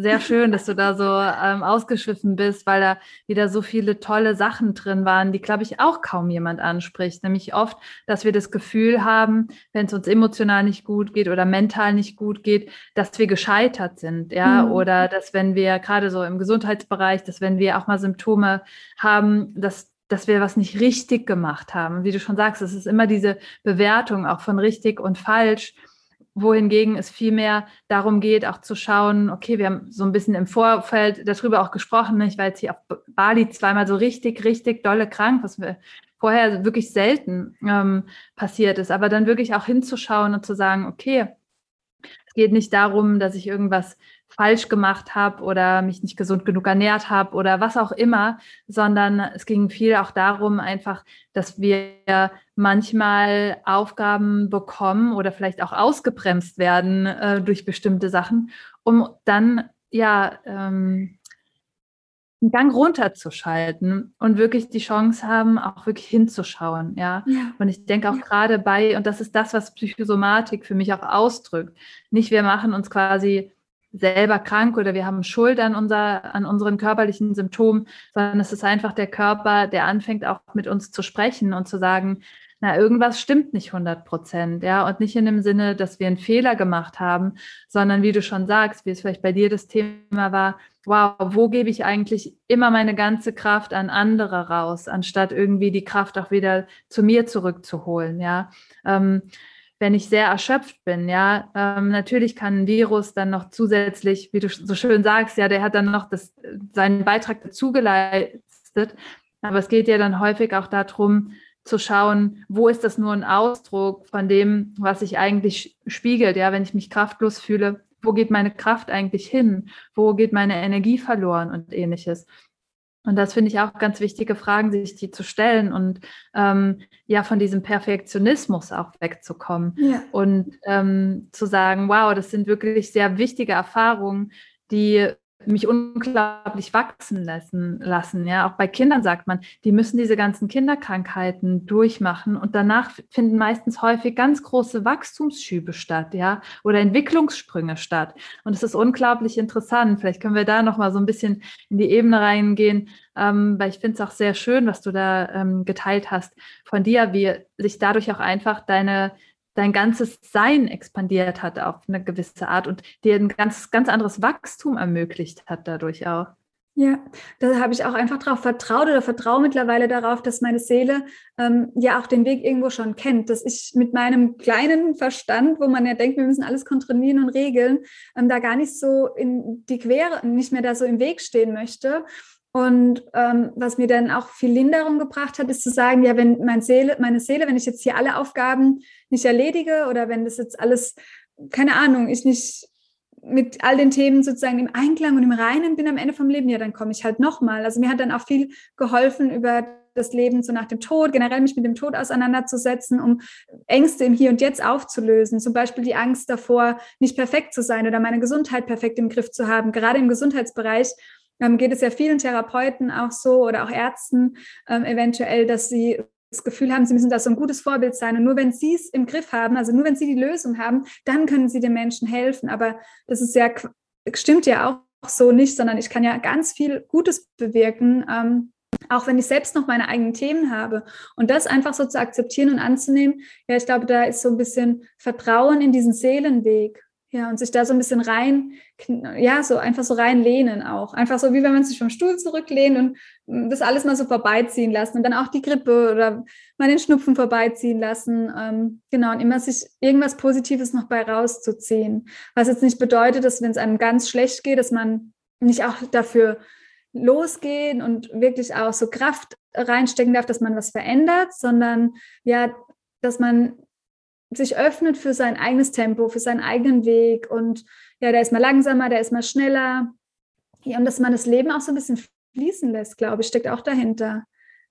sehr schön, dass du da so ähm, ausgeschwiffen bist, weil da wieder so viele tolle Sachen drin waren, die, glaube ich, auch kaum jemand anspricht. Nämlich oft, dass wir das Gefühl haben, wenn es uns emotional nicht gut geht oder mental nicht gut geht, dass wir gescheitert sind. Ja, mhm. oder dass wenn wir gerade so im Gesundheitsbereich, dass wenn wir auch mal Symptome haben, dass dass wir was nicht richtig gemacht haben. Wie du schon sagst, es ist immer diese Bewertung auch von richtig und falsch wohingegen es vielmehr darum geht, auch zu schauen, okay, wir haben so ein bisschen im Vorfeld darüber auch gesprochen, ich war jetzt hier auf Bali zweimal so richtig, richtig dolle krank, was mir vorher wirklich selten ähm, passiert ist, aber dann wirklich auch hinzuschauen und zu sagen, okay, es geht nicht darum, dass ich irgendwas falsch gemacht habe oder mich nicht gesund genug ernährt habe oder was auch immer, sondern es ging viel auch darum, einfach, dass wir manchmal Aufgaben bekommen oder vielleicht auch ausgebremst werden äh, durch bestimmte Sachen, um dann ja ähm, einen Gang runterzuschalten und wirklich die Chance haben, auch wirklich hinzuschauen. Ja. ja. Und ich denke auch ja. gerade bei, und das ist das, was Psychosomatik für mich auch ausdrückt. Nicht wir machen uns quasi selber krank oder wir haben Schuld an, unser, an unseren körperlichen Symptomen, sondern es ist einfach der Körper, der anfängt auch mit uns zu sprechen und zu sagen, na, irgendwas stimmt nicht 100 Prozent, ja, und nicht in dem Sinne, dass wir einen Fehler gemacht haben, sondern wie du schon sagst, wie es vielleicht bei dir das Thema war, wow, wo gebe ich eigentlich immer meine ganze Kraft an andere raus, anstatt irgendwie die Kraft auch wieder zu mir zurückzuholen, ja. Ähm, wenn ich sehr erschöpft bin, ja, ähm, natürlich kann ein Virus dann noch zusätzlich, wie du so schön sagst, ja, der hat dann noch das, seinen Beitrag dazu geleistet. Aber es geht ja dann häufig auch darum, zu schauen, wo ist das nur ein Ausdruck von dem, was sich eigentlich spiegelt, ja, wenn ich mich kraftlos fühle, wo geht meine Kraft eigentlich hin? Wo geht meine Energie verloren und ähnliches? Und das finde ich auch ganz wichtige Fragen, sich die zu stellen und ähm, ja, von diesem Perfektionismus auch wegzukommen ja. und ähm, zu sagen, wow, das sind wirklich sehr wichtige Erfahrungen, die mich unglaublich wachsen lassen, lassen. Ja, auch bei Kindern sagt man, die müssen diese ganzen Kinderkrankheiten durchmachen und danach finden meistens häufig ganz große Wachstumsschübe statt, ja, oder Entwicklungssprünge statt. Und es ist unglaublich interessant. Vielleicht können wir da noch mal so ein bisschen in die Ebene reingehen, ähm, weil ich finde es auch sehr schön, was du da ähm, geteilt hast von dir, wie sich dadurch auch einfach deine dein ganzes Sein expandiert hat auf eine gewisse Art und dir ein ganz, ganz anderes Wachstum ermöglicht hat dadurch auch. Ja, da habe ich auch einfach darauf vertraut oder vertraue mittlerweile darauf, dass meine Seele ähm, ja auch den Weg irgendwo schon kennt, dass ich mit meinem kleinen Verstand, wo man ja denkt, wir müssen alles kontrollieren und regeln, ähm, da gar nicht so in die Quere, nicht mehr da so im Weg stehen möchte. Und ähm, was mir dann auch viel Linderung gebracht hat, ist zu sagen, ja, wenn meine Seele, meine Seele, wenn ich jetzt hier alle Aufgaben nicht erledige oder wenn das jetzt alles, keine Ahnung, ich nicht mit all den Themen sozusagen im Einklang und im Reinen bin am Ende vom Leben, ja, dann komme ich halt nochmal. Also mir hat dann auch viel geholfen über das Leben so nach dem Tod, generell mich mit dem Tod auseinanderzusetzen, um Ängste im Hier und Jetzt aufzulösen. Zum Beispiel die Angst davor, nicht perfekt zu sein oder meine Gesundheit perfekt im Griff zu haben. Gerade im Gesundheitsbereich ähm, geht es ja vielen Therapeuten auch so oder auch Ärzten ähm, eventuell, dass sie das Gefühl haben, sie müssen da so ein gutes Vorbild sein. Und nur wenn sie es im Griff haben, also nur wenn sie die Lösung haben, dann können sie den Menschen helfen. Aber das ist ja, stimmt ja auch so nicht, sondern ich kann ja ganz viel Gutes bewirken, ähm, auch wenn ich selbst noch meine eigenen Themen habe. Und das einfach so zu akzeptieren und anzunehmen, ja, ich glaube, da ist so ein bisschen Vertrauen in diesen Seelenweg. Ja, und sich da so ein bisschen rein, ja, so einfach so reinlehnen auch. Einfach so, wie wenn man sich vom Stuhl zurücklehnt und mm, das alles mal so vorbeiziehen lassen und dann auch die Grippe oder mal den Schnupfen vorbeiziehen lassen. Ähm, genau, und immer sich irgendwas Positives noch bei rauszuziehen. Was jetzt nicht bedeutet, dass wenn es einem ganz schlecht geht, dass man nicht auch dafür losgehen und wirklich auch so Kraft reinstecken darf, dass man was verändert, sondern ja, dass man sich öffnet für sein eigenes Tempo, für seinen eigenen Weg und ja, der ist mal langsamer, der ist mal schneller. Ja, und dass man das Leben auch so ein bisschen fließen lässt, glaube ich, steckt auch dahinter.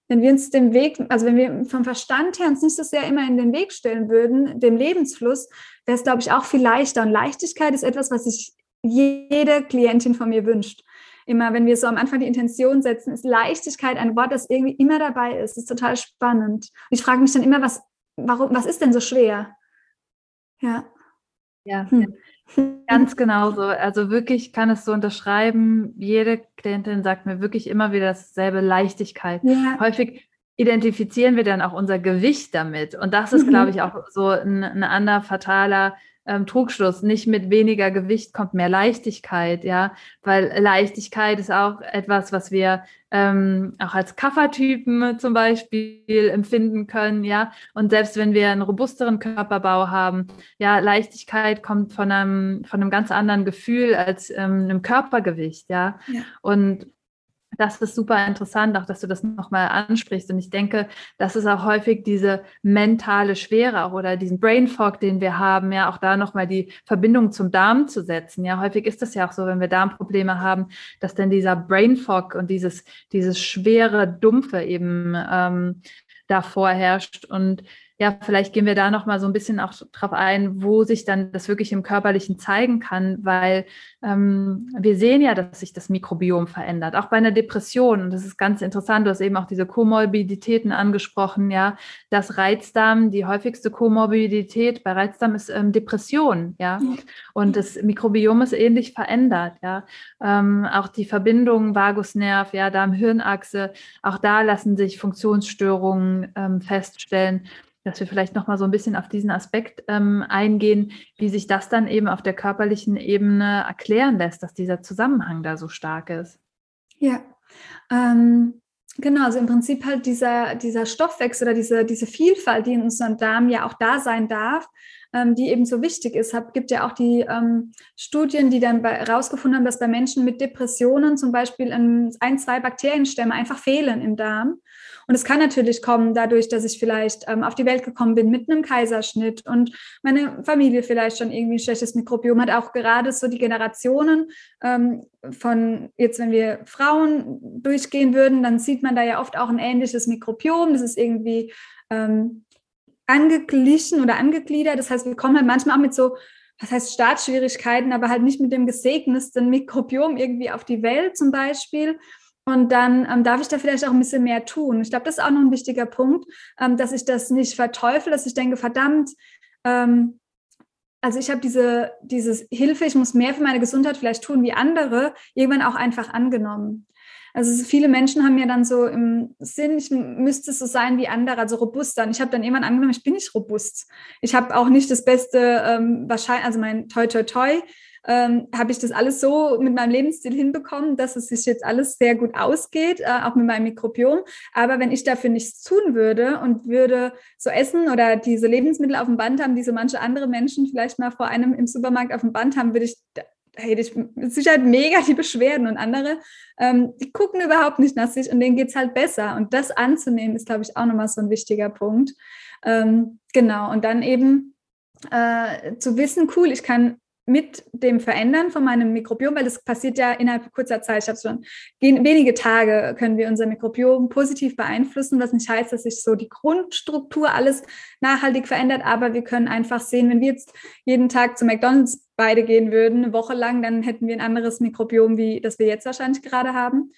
Wenn wir uns den Weg, also wenn wir vom Verstand her uns nicht so sehr immer in den Weg stellen würden, dem Lebensfluss, wäre es, glaube ich, auch viel leichter. Und Leichtigkeit ist etwas, was sich jede Klientin von mir wünscht. Immer, wenn wir so am Anfang die Intention setzen, ist Leichtigkeit ein Wort, das irgendwie immer dabei ist. Das ist total spannend. Und ich frage mich dann immer, was warum, was ist denn so schwer? Ja. Ja, hm. Ganz genau so. Also wirklich kann es so unterschreiben. Jede Klientin sagt mir wirklich immer wieder dasselbe Leichtigkeit. Ja. Häufig identifizieren wir dann auch unser Gewicht damit. Und das ist, mhm. glaube ich, auch so ein, ein anderer fataler ähm, Trugschluss. Nicht mit weniger Gewicht kommt mehr Leichtigkeit, ja, weil Leichtigkeit ist auch etwas, was wir ähm, auch als Kaffertypen zum Beispiel empfinden können, ja. Und selbst wenn wir einen robusteren Körperbau haben, ja, Leichtigkeit kommt von einem, von einem ganz anderen Gefühl als ähm, einem Körpergewicht, ja. ja. Und das ist super interessant, auch dass du das nochmal ansprichst. Und ich denke, das ist auch häufig diese mentale Schwere auch oder diesen Brain Fog, den wir haben, ja, auch da nochmal die Verbindung zum Darm zu setzen. Ja, häufig ist das ja auch so, wenn wir Darmprobleme haben, dass dann dieser Brain Fog und dieses, dieses schwere, dumpfe eben ähm, da vorherrscht. Und ja, vielleicht gehen wir da noch mal so ein bisschen auch drauf ein, wo sich dann das wirklich im Körperlichen zeigen kann, weil ähm, wir sehen ja, dass sich das Mikrobiom verändert, auch bei einer Depression. Und das ist ganz interessant. Du hast eben auch diese Komorbiditäten angesprochen, ja, dass Reizdarm die häufigste Komorbidität bei Reizdarm ist ähm, Depression, ja. Und das Mikrobiom ist ähnlich verändert, ja. Ähm, auch die Verbindung Vagusnerv, ja, Darm-Hirnachse, auch da lassen sich Funktionsstörungen ähm, feststellen dass wir vielleicht noch mal so ein bisschen auf diesen Aspekt ähm, eingehen, wie sich das dann eben auf der körperlichen Ebene erklären lässt, dass dieser Zusammenhang da so stark ist. Ja, ähm, genau, also im Prinzip halt dieser, dieser Stoffwechsel oder diese, diese Vielfalt, die in unserem Darm ja auch da sein darf, ähm, die eben so wichtig ist. Hab, gibt ja auch die ähm, Studien, die dann herausgefunden haben, dass bei Menschen mit Depressionen zum Beispiel ein, zwei Bakterienstämme einfach fehlen im Darm. Und es kann natürlich kommen dadurch, dass ich vielleicht ähm, auf die Welt gekommen bin mit einem Kaiserschnitt und meine Familie vielleicht schon irgendwie ein schlechtes Mikrobiom hat. Auch gerade so die Generationen ähm, von jetzt, wenn wir Frauen durchgehen würden, dann sieht man da ja oft auch ein ähnliches Mikrobiom. Das ist irgendwie ähm, angeglichen oder angegliedert. Das heißt, wir kommen halt manchmal auch mit so was heißt Startschwierigkeiten, aber halt nicht mit dem gesegnetsten Mikrobiom irgendwie auf die Welt zum Beispiel. Und dann ähm, darf ich da vielleicht auch ein bisschen mehr tun. Ich glaube, das ist auch noch ein wichtiger Punkt, ähm, dass ich das nicht verteufel, dass ich denke, verdammt, ähm, also ich habe diese dieses Hilfe, ich muss mehr für meine Gesundheit vielleicht tun wie andere, irgendwann auch einfach angenommen. Also viele Menschen haben ja dann so im Sinn, ich müsste so sein wie andere, also robuster. Und ich habe dann irgendwann angenommen, ich bin nicht robust. Ich habe auch nicht das Beste, ähm, wahrscheinlich, also mein Toi Toi Toi, ähm, habe ich das alles so mit meinem Lebensstil hinbekommen, dass es sich jetzt alles sehr gut ausgeht, äh, auch mit meinem Mikrobiom. Aber wenn ich dafür nichts tun würde und würde so essen oder diese Lebensmittel auf dem Band haben, die so manche andere Menschen vielleicht mal vor einem im Supermarkt auf dem Band haben, würde ich hätte ich mit Sicherheit mega die Beschwerden und andere, ähm, die gucken überhaupt nicht nach sich und denen geht es halt besser. Und das anzunehmen, ist, glaube ich, auch nochmal so ein wichtiger Punkt. Ähm, genau, und dann eben äh, zu wissen, cool, ich kann mit dem Verändern von meinem Mikrobiom, weil das passiert ja innerhalb kurzer Zeit, ich habe schon wenige Tage können wir unser Mikrobiom positiv beeinflussen, was nicht heißt, dass sich so die Grundstruktur alles nachhaltig verändert, aber wir können einfach sehen, wenn wir jetzt jeden Tag zu McDonald's beide gehen würden, eine Woche lang, dann hätten wir ein anderes Mikrobiom, wie das wir jetzt wahrscheinlich gerade haben.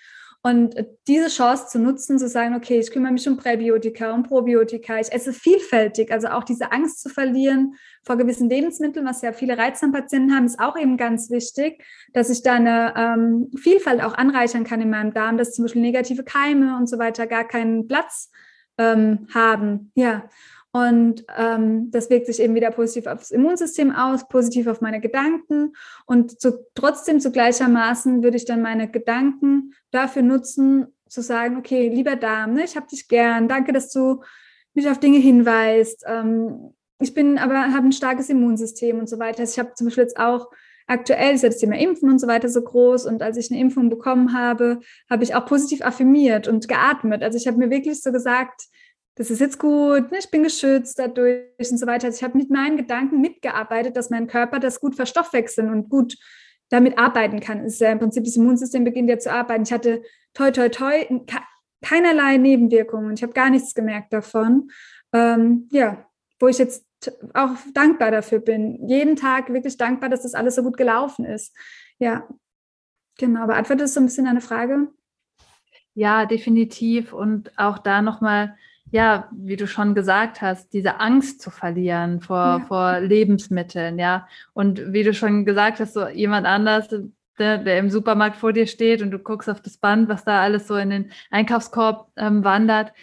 Und diese Chance zu nutzen, zu sagen, okay, ich kümmere mich um Präbiotika, um Probiotika, ich esse vielfältig, also auch diese Angst zu verlieren vor gewissen Lebensmitteln, was ja viele Reizdarmpatienten haben, ist auch eben ganz wichtig, dass ich da eine ähm, Vielfalt auch anreichern kann in meinem Darm, dass zum Beispiel negative Keime und so weiter gar keinen Platz ähm, haben. Ja. Und ähm, das wirkt sich eben wieder positiv aufs Immunsystem aus, positiv auf meine Gedanken. Und zu, trotzdem zu gleichermaßen würde ich dann meine Gedanken dafür nutzen, zu sagen, okay, lieber Darm, ne, ich habe dich gern, danke, dass du mich auf Dinge hinweist. Ähm, ich bin aber habe ein starkes Immunsystem und so weiter. Also ich habe zum Beispiel jetzt auch aktuell ist ja das Thema Impfen und so weiter so groß. Und als ich eine Impfung bekommen habe, habe ich auch positiv affirmiert und geatmet. Also ich habe mir wirklich so gesagt, das ist jetzt gut, ne, ich bin geschützt dadurch und so weiter. Also ich habe mit meinen Gedanken mitgearbeitet, dass mein Körper das gut verstoffwechseln und gut damit arbeiten kann. Es ist ja im Prinzip das Immunsystem beginnt ja zu arbeiten. Ich hatte toi toi toi keinerlei Nebenwirkungen. Ich habe gar nichts gemerkt davon. Ähm, ja, wo ich jetzt auch dankbar dafür bin. Jeden Tag wirklich dankbar, dass das alles so gut gelaufen ist. Ja, genau. Beantwortet das so ein bisschen deine Frage? Ja, definitiv. Und auch da nochmal ja, wie du schon gesagt hast, diese Angst zu verlieren vor, ja. vor Lebensmitteln, ja. Und wie du schon gesagt hast, so jemand anders, der, der, im Supermarkt vor dir steht und du guckst auf das Band, was da alles so in den Einkaufskorb ähm, wandert.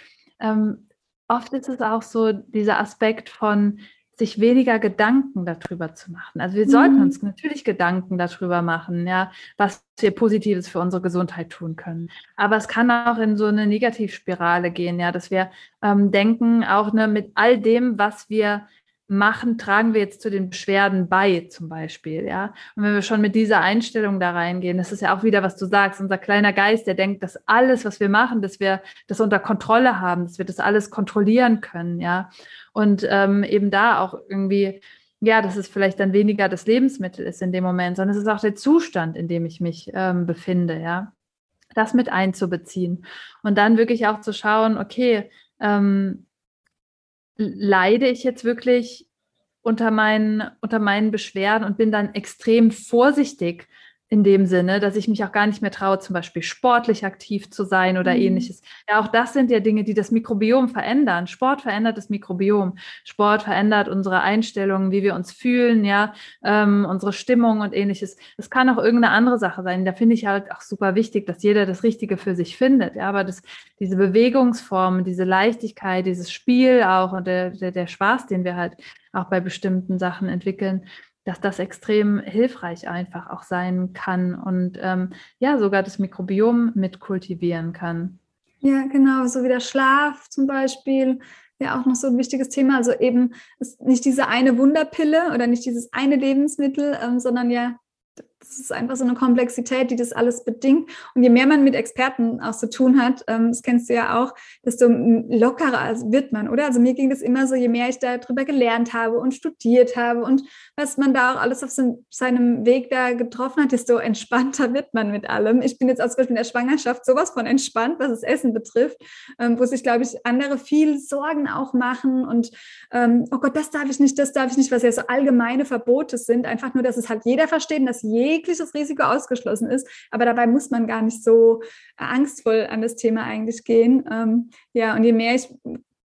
Ähm, oft ist es auch so dieser Aspekt von, sich weniger Gedanken darüber zu machen. Also wir mhm. sollten uns natürlich Gedanken darüber machen, ja, was wir Positives für unsere Gesundheit tun können. Aber es kann auch in so eine Negativspirale gehen, ja, dass wir ähm, denken, auch ne, mit all dem, was wir machen, tragen wir jetzt zu den Beschwerden bei, zum Beispiel, ja. Und wenn wir schon mit dieser Einstellung da reingehen, das ist ja auch wieder, was du sagst, unser kleiner Geist, der denkt, dass alles, was wir machen, dass wir das unter Kontrolle haben, dass wir das alles kontrollieren können, ja. Und ähm, eben da auch irgendwie, ja, dass es vielleicht dann weniger das Lebensmittel ist in dem Moment, sondern es ist auch der Zustand, in dem ich mich ähm, befinde, ja. Das mit einzubeziehen und dann wirklich auch zu schauen, okay, ähm, leide ich jetzt wirklich unter meinen, unter meinen Beschwerden und bin dann extrem vorsichtig in dem Sinne, dass ich mich auch gar nicht mehr traue, zum Beispiel sportlich aktiv zu sein oder mhm. ähnliches. Ja, auch das sind ja Dinge, die das Mikrobiom verändern. Sport verändert das Mikrobiom. Sport verändert unsere Einstellungen, wie wir uns fühlen, ja, ähm, unsere Stimmung und ähnliches. Es kann auch irgendeine andere Sache sein. Da finde ich halt auch super wichtig, dass jeder das Richtige für sich findet. Ja, aber das, diese Bewegungsformen, diese Leichtigkeit, dieses Spiel auch und der, der, der Spaß, den wir halt auch bei bestimmten Sachen entwickeln, dass das extrem hilfreich einfach auch sein kann und ähm, ja, sogar das Mikrobiom mit kultivieren kann. Ja, genau, so wie der Schlaf zum Beispiel, ja auch noch so ein wichtiges Thema. Also eben nicht diese eine Wunderpille oder nicht dieses eine Lebensmittel, ähm, sondern ja das ist einfach so eine Komplexität, die das alles bedingt. Und je mehr man mit Experten auch zu tun hat, ähm, das kennst du ja auch, desto lockerer wird man, oder? Also mir ging das immer so, je mehr ich darüber gelernt habe und studiert habe und was man da auch alles auf seinem Weg da getroffen hat, desto entspannter wird man mit allem. Ich bin jetzt auch zum Beispiel in der Schwangerschaft sowas von entspannt, was das Essen betrifft, ähm, wo sich, glaube ich, andere viel Sorgen auch machen und ähm, oh Gott, das darf ich nicht, das darf ich nicht, was ja so allgemeine Verbote sind. Einfach nur, dass es halt jeder versteht und dass jeder jegliches Risiko ausgeschlossen ist. Aber dabei muss man gar nicht so äh, angstvoll an das Thema eigentlich gehen. Ähm, ja, und je mehr ich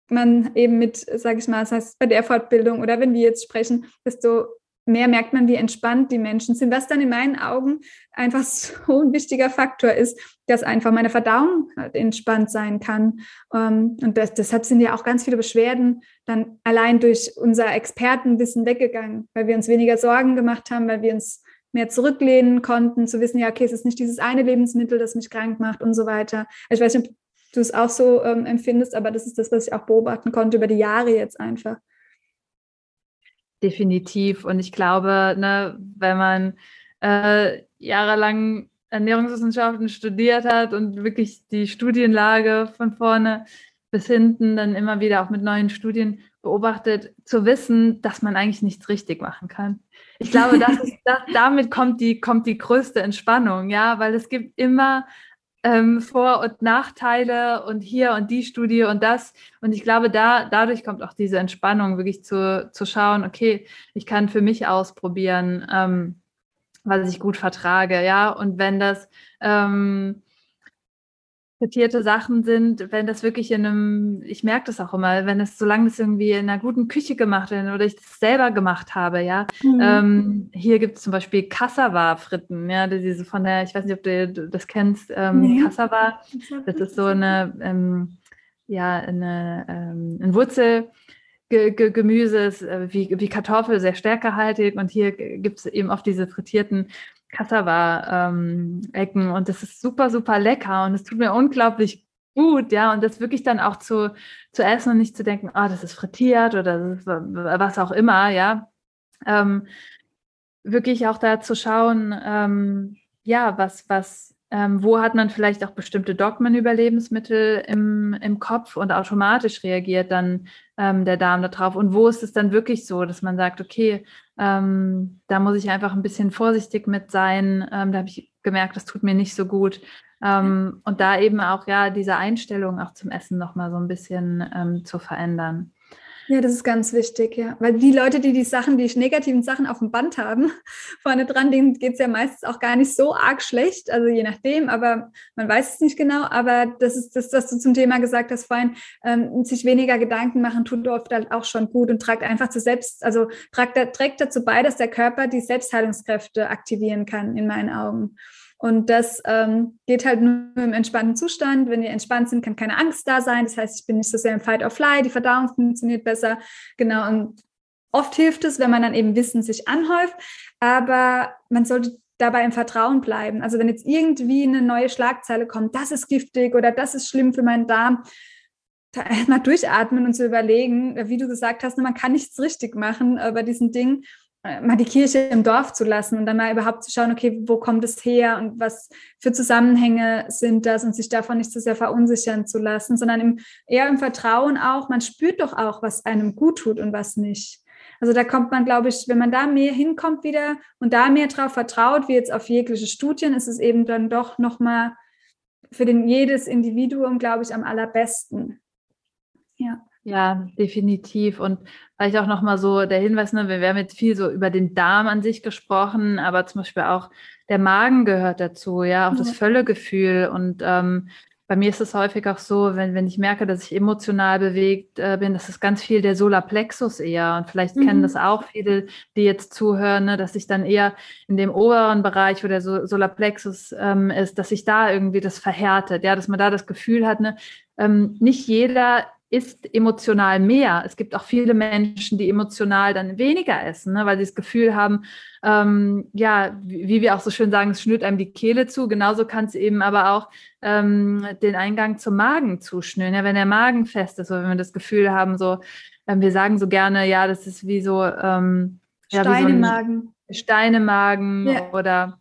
man eben mit, sage ich mal, das heißt bei der Fortbildung oder wenn wir jetzt sprechen, desto mehr merkt man, wie entspannt die Menschen sind, was dann in meinen Augen einfach so ein wichtiger Faktor ist, dass einfach meine Verdauung halt entspannt sein kann. Ähm, und das, deshalb sind ja auch ganz viele Beschwerden dann allein durch unser Expertenwissen weggegangen, weil wir uns weniger Sorgen gemacht haben, weil wir uns mehr zurücklehnen konnten, zu wissen, ja, okay, es ist nicht dieses eine Lebensmittel, das mich krank macht und so weiter. Ich weiß nicht, ob du es auch so ähm, empfindest, aber das ist das, was ich auch beobachten konnte über die Jahre jetzt einfach. Definitiv. Und ich glaube, ne, wenn man äh, jahrelang Ernährungswissenschaften studiert hat und wirklich die Studienlage von vorne bis hinten dann immer wieder auch mit neuen Studien beobachtet, zu wissen, dass man eigentlich nichts richtig machen kann. Ich glaube, das ist, das, damit kommt die, kommt die größte Entspannung, ja, weil es gibt immer ähm, Vor- und Nachteile und hier und die Studie und das. Und ich glaube, da, dadurch kommt auch diese Entspannung, wirklich zu, zu schauen, okay, ich kann für mich ausprobieren, ähm, was ich gut vertrage, ja. Und wenn das ähm, frittierte Sachen sind, wenn das wirklich in einem, ich merke das auch immer, wenn es, solange das irgendwie in einer guten Küche gemacht wird oder ich das selber gemacht habe, ja. Mhm. Ähm, hier gibt es zum Beispiel Cassava-Fritten, ja, diese von der, ich weiß nicht, ob du das kennst, ähm, nee. Cassava, das ist so eine, ähm, ja, eine, ähm, ein Wurzel. Gemüse äh, wie, wie Kartoffel, sehr stärkehaltig. Und hier gibt es eben oft diese frittierten Cassava-Ecken ähm, und das ist super, super lecker und es tut mir unglaublich gut, ja, und das wirklich dann auch zu, zu essen und nicht zu denken, oh, das ist frittiert oder ist was auch immer, ja. Ähm, wirklich auch da zu schauen, ähm, ja, was, was, ähm, wo hat man vielleicht auch bestimmte Dogmen über Lebensmittel im, im Kopf und automatisch reagiert dann ähm, der Darm darauf? Und wo ist es dann wirklich so, dass man sagt, okay, ähm, da muss ich einfach ein bisschen vorsichtig mit sein. Ähm, da habe ich gemerkt, das tut mir nicht so gut. Ähm, und da eben auch ja diese Einstellung auch zum Essen nochmal so ein bisschen ähm, zu verändern. Ja, das ist ganz wichtig, ja. Weil die Leute, die die Sachen, die negativen Sachen auf dem Band haben, vorne dran, denen geht es ja meistens auch gar nicht so arg schlecht, also je nachdem, aber man weiß es nicht genau. Aber das ist das, was du zum Thema gesagt hast vorhin, ähm, sich weniger Gedanken machen, tut oft halt auch schon gut und tragt einfach zu selbst, also tragt, trägt dazu bei, dass der Körper die Selbstheilungskräfte aktivieren kann, in meinen Augen. Und das ähm, geht halt nur im entspannten Zustand. Wenn wir entspannt sind, kann keine Angst da sein. Das heißt, ich bin nicht so sehr im Fight or Fly, die Verdauung funktioniert besser. Genau. Und oft hilft es, wenn man dann eben Wissen sich anhäuft. Aber man sollte dabei im Vertrauen bleiben. Also wenn jetzt irgendwie eine neue Schlagzeile kommt, das ist giftig oder das ist schlimm für meinen Darm, da erstmal durchatmen und zu überlegen, wie du gesagt hast, man kann nichts richtig machen äh, bei diesen Dingen mal die Kirche im Dorf zu lassen und dann mal überhaupt zu schauen, okay, wo kommt es her und was für Zusammenhänge sind das und sich davon nicht so sehr verunsichern zu lassen, sondern im, eher im Vertrauen auch, man spürt doch auch, was einem gut tut und was nicht. Also da kommt man, glaube ich, wenn man da mehr hinkommt wieder und da mehr drauf vertraut, wie jetzt auf jegliche Studien, ist es eben dann doch nochmal für den, jedes Individuum, glaube ich, am allerbesten. Ja. Ja, definitiv. Und vielleicht auch nochmal so der Hinweis, ne, wir haben jetzt viel so über den Darm an sich gesprochen, aber zum Beispiel auch der Magen gehört dazu, ja, auch ja. das Völlegefühl. Und ähm, bei mir ist es häufig auch so, wenn, wenn ich merke, dass ich emotional bewegt äh, bin, das ist ganz viel der Solarplexus eher. Und vielleicht mhm. kennen das auch viele, die jetzt zuhören, ne, dass sich dann eher in dem oberen Bereich, wo der so Solarplexus ähm, ist, dass sich da irgendwie das verhärtet, ja, dass man da das Gefühl hat, ne, ähm, nicht jeder isst emotional mehr. Es gibt auch viele Menschen, die emotional dann weniger essen, ne, weil sie das Gefühl haben, ähm, ja, wie, wie, wir auch so schön sagen, es schnürt einem die Kehle zu. Genauso kann es eben aber auch ähm, den Eingang zum Magen zuschnüren. Ja, wenn der Magen fest ist oder wenn wir das Gefühl haben, so, ähm, wir sagen so gerne, ja, das ist wie so, ähm, ja, Steinemagen. So Steinemagen ja. oder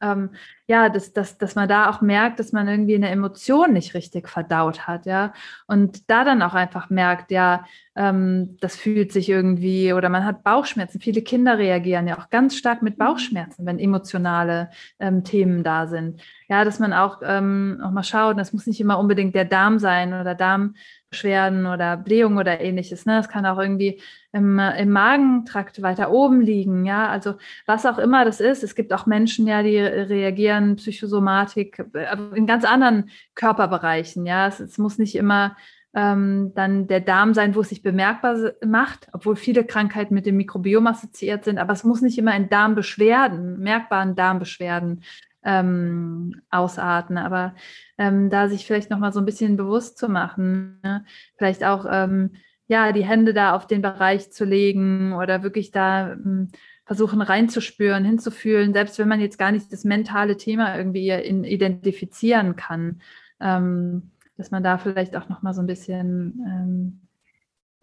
ähm, ja, dass, dass, dass man da auch merkt, dass man irgendwie eine Emotion nicht richtig verdaut hat, ja. Und da dann auch einfach merkt, ja, ähm, das fühlt sich irgendwie oder man hat Bauchschmerzen. Viele Kinder reagieren ja auch ganz stark mit mhm. Bauchschmerzen, wenn emotionale ähm, Themen da sind. Ja, dass man auch, ähm, auch mal schaut, das muss nicht immer unbedingt der Darm sein oder Darm Beschwerden oder Blähungen oder ähnliches. Ne? Das kann auch irgendwie im, im Magentrakt weiter oben liegen. Ja, also was auch immer das ist. Es gibt auch Menschen, ja, die reagieren Psychosomatik äh, in ganz anderen Körperbereichen. Ja, es, es muss nicht immer ähm, dann der Darm sein, wo es sich bemerkbar macht, obwohl viele Krankheiten mit dem Mikrobiom assoziiert sind. Aber es muss nicht immer in Darmbeschwerden, merkbaren Darmbeschwerden ähm, ausarten. Aber ähm, da sich vielleicht nochmal so ein bisschen bewusst zu machen, ne? vielleicht auch ähm, ja die Hände da auf den Bereich zu legen oder wirklich da ähm, versuchen reinzuspüren, hinzufühlen, selbst wenn man jetzt gar nicht das mentale Thema irgendwie in, identifizieren kann, ähm, dass man da vielleicht auch nochmal so ein bisschen ähm,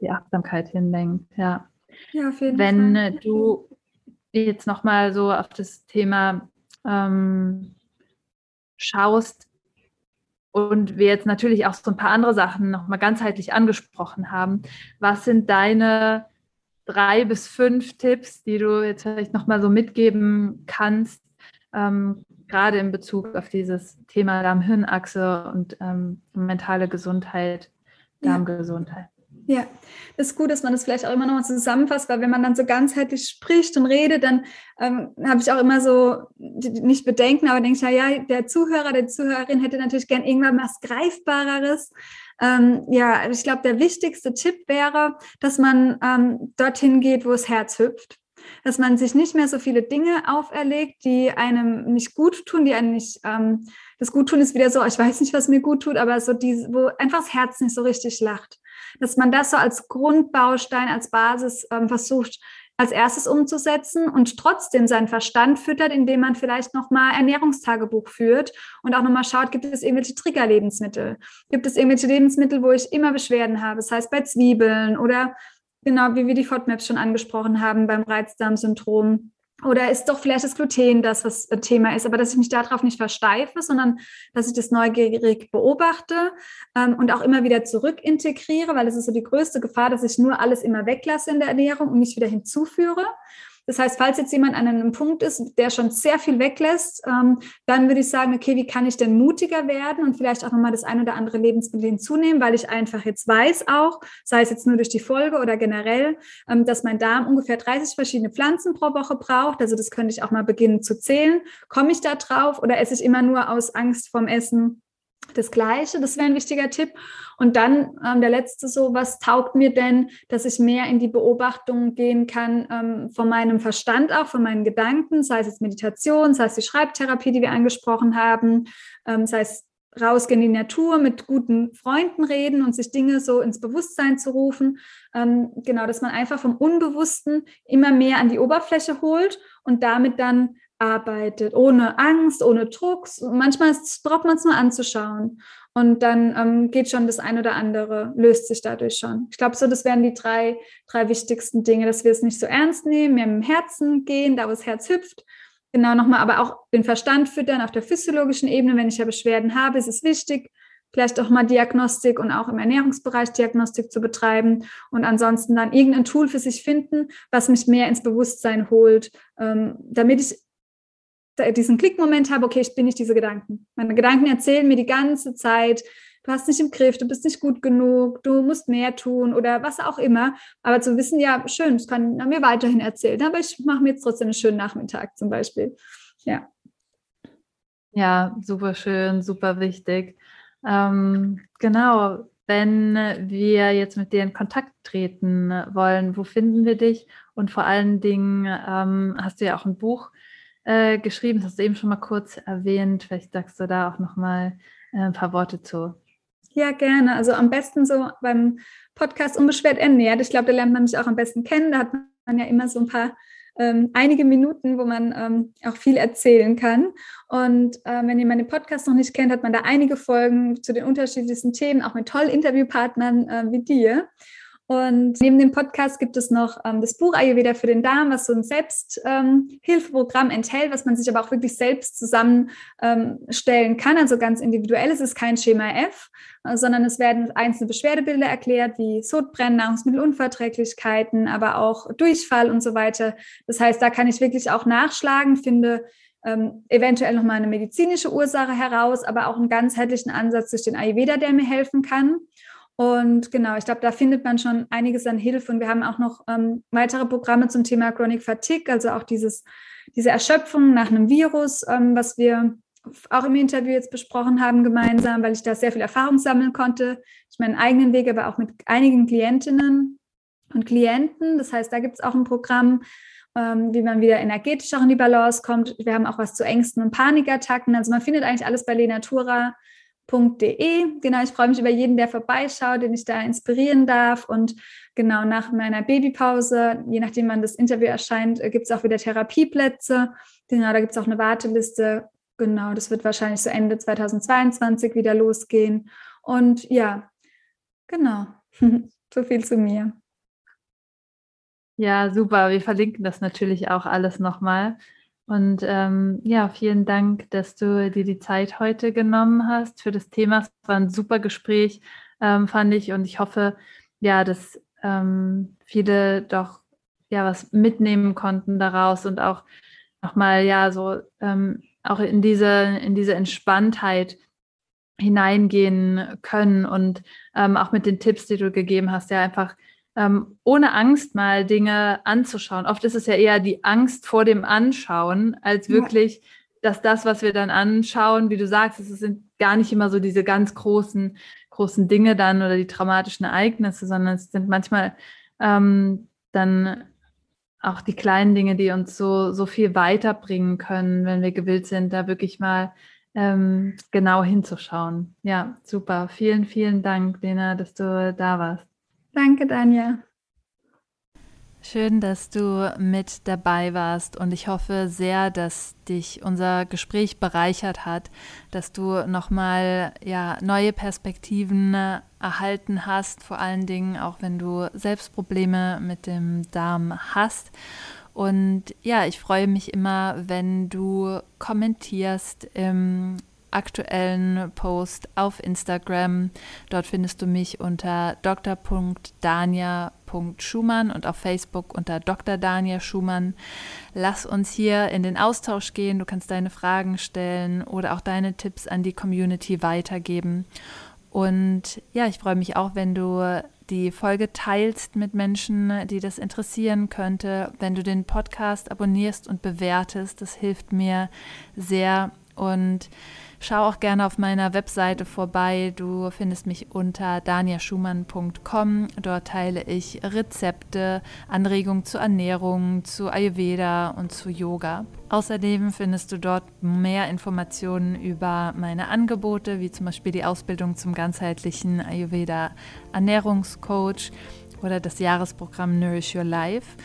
die Achtsamkeit hinlenkt. Ja. Ja, auf jeden wenn Fall. du jetzt nochmal so auf das Thema ähm, schaust und wir jetzt natürlich auch so ein paar andere Sachen nochmal ganzheitlich angesprochen haben, was sind deine drei bis fünf Tipps, die du jetzt vielleicht nochmal so mitgeben kannst, ähm, gerade in Bezug auf dieses Thema Darm-Hirn-Achse und ähm, mentale Gesundheit, Darmgesundheit? Ja, das ist gut, dass man das vielleicht auch immer noch mal zusammenfasst, weil wenn man dann so ganzheitlich spricht und redet, dann ähm, habe ich auch immer so nicht Bedenken, aber denke ich, ja, ja, der Zuhörer, der Zuhörerin hätte natürlich gern irgendwann was Greifbareres. Ähm, ja, ich glaube, der wichtigste Tipp wäre, dass man ähm, dorthin geht, wo das Herz hüpft. Dass man sich nicht mehr so viele Dinge auferlegt, die einem nicht gut tun, die einem nicht, ähm, das Guttun ist wieder so, ich weiß nicht, was mir gut tut, aber so die, wo einfach das Herz nicht so richtig lacht dass man das so als Grundbaustein, als Basis ähm, versucht, als erstes umzusetzen und trotzdem seinen Verstand füttert, indem man vielleicht nochmal Ernährungstagebuch führt und auch nochmal schaut, gibt es irgendwelche Triggerlebensmittel? Gibt es irgendwelche Lebensmittel, wo ich immer Beschwerden habe? Das heißt bei Zwiebeln oder genau wie wir die FODMAPs schon angesprochen haben beim Reizdarmsyndrom oder ist doch vielleicht das Gluten das, was Thema ist, aber dass ich mich darauf nicht versteife, sondern dass ich das neugierig beobachte ähm, und auch immer wieder zurück integriere, weil es ist so die größte Gefahr, dass ich nur alles immer weglasse in der Ernährung und nicht wieder hinzuführe. Das heißt, falls jetzt jemand an einem Punkt ist, der schon sehr viel weglässt, ähm, dann würde ich sagen, okay, wie kann ich denn mutiger werden und vielleicht auch nochmal das ein oder andere Lebensmittel hinzunehmen, weil ich einfach jetzt weiß auch, sei es jetzt nur durch die Folge oder generell, ähm, dass mein Darm ungefähr 30 verschiedene Pflanzen pro Woche braucht. Also das könnte ich auch mal beginnen zu zählen. Komme ich da drauf oder esse ich immer nur aus Angst vom Essen? Das Gleiche, das wäre ein wichtiger Tipp. Und dann ähm, der letzte so, was taugt mir denn, dass ich mehr in die Beobachtung gehen kann ähm, von meinem Verstand auch, von meinen Gedanken, sei es jetzt Meditation, sei es die Schreibtherapie, die wir angesprochen haben, ähm, sei es rausgehen in die Natur, mit guten Freunden reden und sich Dinge so ins Bewusstsein zu rufen. Ähm, genau, dass man einfach vom Unbewussten immer mehr an die Oberfläche holt und damit dann arbeitet, ohne Angst, ohne Druck. Manchmal braucht man es nur anzuschauen. Und dann ähm, geht schon das ein oder andere, löst sich dadurch schon. Ich glaube, so, das wären die drei, drei wichtigsten Dinge, dass wir es nicht so ernst nehmen, mehr dem Herzen gehen, da wo das Herz hüpft. Genau, nochmal, aber auch den Verstand füttern auf der physiologischen Ebene. Wenn ich ja Beschwerden habe, ist es wichtig, vielleicht auch mal Diagnostik und auch im Ernährungsbereich Diagnostik zu betreiben und ansonsten dann irgendein Tool für sich finden, was mich mehr ins Bewusstsein holt, ähm, damit ich diesen Klickmoment habe, okay, ich bin nicht diese Gedanken. Meine Gedanken erzählen mir die ganze Zeit, du hast nicht im Griff, du bist nicht gut genug, du musst mehr tun oder was auch immer. Aber zu wissen, ja, schön, das kann mir weiterhin erzählen, aber ich mache mir jetzt trotzdem einen schönen Nachmittag zum Beispiel. Ja. Ja, super schön, super wichtig. Ähm, genau, wenn wir jetzt mit dir in Kontakt treten wollen, wo finden wir dich? Und vor allen Dingen ähm, hast du ja auch ein Buch äh, geschrieben, das hast du eben schon mal kurz erwähnt. Vielleicht sagst du da auch noch mal äh, ein paar Worte zu. Ja, gerne. Also am besten so beim Podcast Unbeschwert ernährt. Ich glaube, da lernt man mich auch am besten kennen. Da hat man ja immer so ein paar ähm, einige Minuten, wo man ähm, auch viel erzählen kann. Und äh, wenn ihr meine Podcast noch nicht kennt, hat man da einige Folgen zu den unterschiedlichsten Themen, auch mit tollen Interviewpartnern äh, wie dir. Und neben dem Podcast gibt es noch ähm, das Buch Ayurveda für den Darm, was so ein Selbsthilfeprogramm ähm, enthält, was man sich aber auch wirklich selbst zusammenstellen ähm, kann. Also ganz individuell. Es ist kein Schema F, äh, sondern es werden einzelne Beschwerdebilder erklärt, wie Sodbrennen, Nahrungsmittelunverträglichkeiten, aber auch Durchfall und so weiter. Das heißt, da kann ich wirklich auch nachschlagen, finde ähm, eventuell nochmal eine medizinische Ursache heraus, aber auch einen ganzheitlichen Ansatz durch den Ayurveda, der mir helfen kann. Und genau, ich glaube, da findet man schon einiges an Hilfe. Und wir haben auch noch ähm, weitere Programme zum Thema Chronic Fatigue, also auch dieses, diese Erschöpfung nach einem Virus, ähm, was wir auch im Interview jetzt besprochen haben gemeinsam, weil ich da sehr viel Erfahrung sammeln konnte. Ich meinen eigenen Weg, aber auch mit einigen Klientinnen und Klienten. Das heißt, da gibt es auch ein Programm, ähm, wie man wieder energetisch auch in die Balance kommt. Wir haben auch was zu Ängsten und Panikattacken. Also man findet eigentlich alles bei Lenatura. Genau, ich freue mich über jeden, der vorbeischaut, den ich da inspirieren darf. Und genau nach meiner Babypause, je nachdem wann das Interview erscheint, äh, gibt es auch wieder Therapieplätze. Genau, da gibt es auch eine Warteliste. Genau, das wird wahrscheinlich so Ende 2022 wieder losgehen. Und ja, genau, so viel zu mir. Ja, super. Wir verlinken das natürlich auch alles nochmal. Und ähm, ja, vielen Dank, dass du dir die Zeit heute genommen hast für das Thema. Es war ein super Gespräch, ähm, fand ich. Und ich hoffe, ja, dass ähm, viele doch ja was mitnehmen konnten daraus und auch nochmal ja so ähm, auch in diese, in diese Entspanntheit hineingehen können und ähm, auch mit den Tipps, die du gegeben hast, ja einfach ähm, ohne Angst mal Dinge anzuschauen. Oft ist es ja eher die Angst vor dem Anschauen, als wirklich, ja. dass das, was wir dann anschauen, wie du sagst, es sind gar nicht immer so diese ganz großen, großen Dinge dann oder die traumatischen Ereignisse, sondern es sind manchmal ähm, dann auch die kleinen Dinge, die uns so, so viel weiterbringen können, wenn wir gewillt sind, da wirklich mal ähm, genau hinzuschauen. Ja, super. Vielen, vielen Dank, Lena, dass du da warst. Danke, Danja. Schön, dass du mit dabei warst und ich hoffe sehr, dass dich unser Gespräch bereichert hat, dass du nochmal ja, neue Perspektiven erhalten hast, vor allen Dingen auch wenn du selbst Probleme mit dem Darm hast. Und ja, ich freue mich immer, wenn du kommentierst im aktuellen Post auf Instagram. Dort findest du mich unter dr.dania daniel.schumann und auf Facebook unter Dr. Daniel Schumann. Lass uns hier in den Austausch gehen. Du kannst deine Fragen stellen oder auch deine Tipps an die Community weitergeben. Und ja, ich freue mich auch, wenn du die Folge teilst mit Menschen, die das interessieren könnte, wenn du den Podcast abonnierst und bewertest. Das hilft mir sehr und Schau auch gerne auf meiner Webseite vorbei. Du findest mich unter daniaschumann.com. Dort teile ich Rezepte, Anregungen zur Ernährung, zu Ayurveda und zu Yoga. Außerdem findest du dort mehr Informationen über meine Angebote, wie zum Beispiel die Ausbildung zum ganzheitlichen Ayurveda Ernährungscoach oder das Jahresprogramm Nourish Your Life.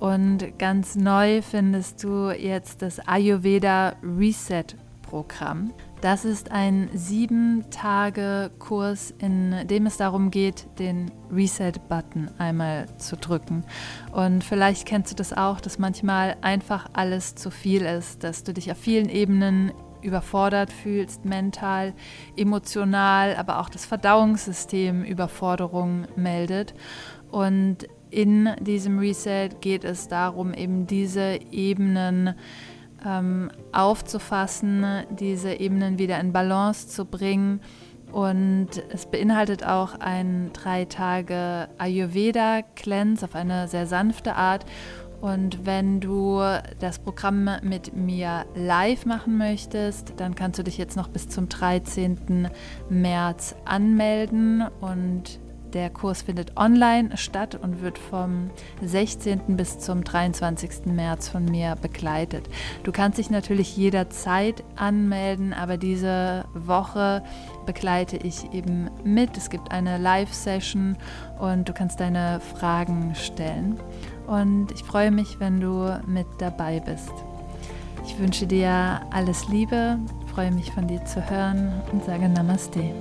Und ganz neu findest du jetzt das Ayurveda Reset Programm. Das ist ein sieben Tage Kurs, in dem es darum geht, den Reset-Button einmal zu drücken. Und vielleicht kennst du das auch, dass manchmal einfach alles zu viel ist, dass du dich auf vielen Ebenen überfordert fühlst, mental, emotional, aber auch das Verdauungssystem Überforderung meldet. Und in diesem Reset geht es darum, eben diese Ebenen ähm, aufzufassen, diese Ebenen wieder in Balance zu bringen. Und es beinhaltet auch ein drei Tage Ayurveda-Cleanse auf eine sehr sanfte Art. Und wenn du das Programm mit mir live machen möchtest, dann kannst du dich jetzt noch bis zum 13. März anmelden und der Kurs findet online statt und wird vom 16. bis zum 23. März von mir begleitet. Du kannst dich natürlich jederzeit anmelden, aber diese Woche begleite ich eben mit. Es gibt eine Live-Session und du kannst deine Fragen stellen. Und ich freue mich, wenn du mit dabei bist. Ich wünsche dir alles Liebe, freue mich von dir zu hören und sage Namaste.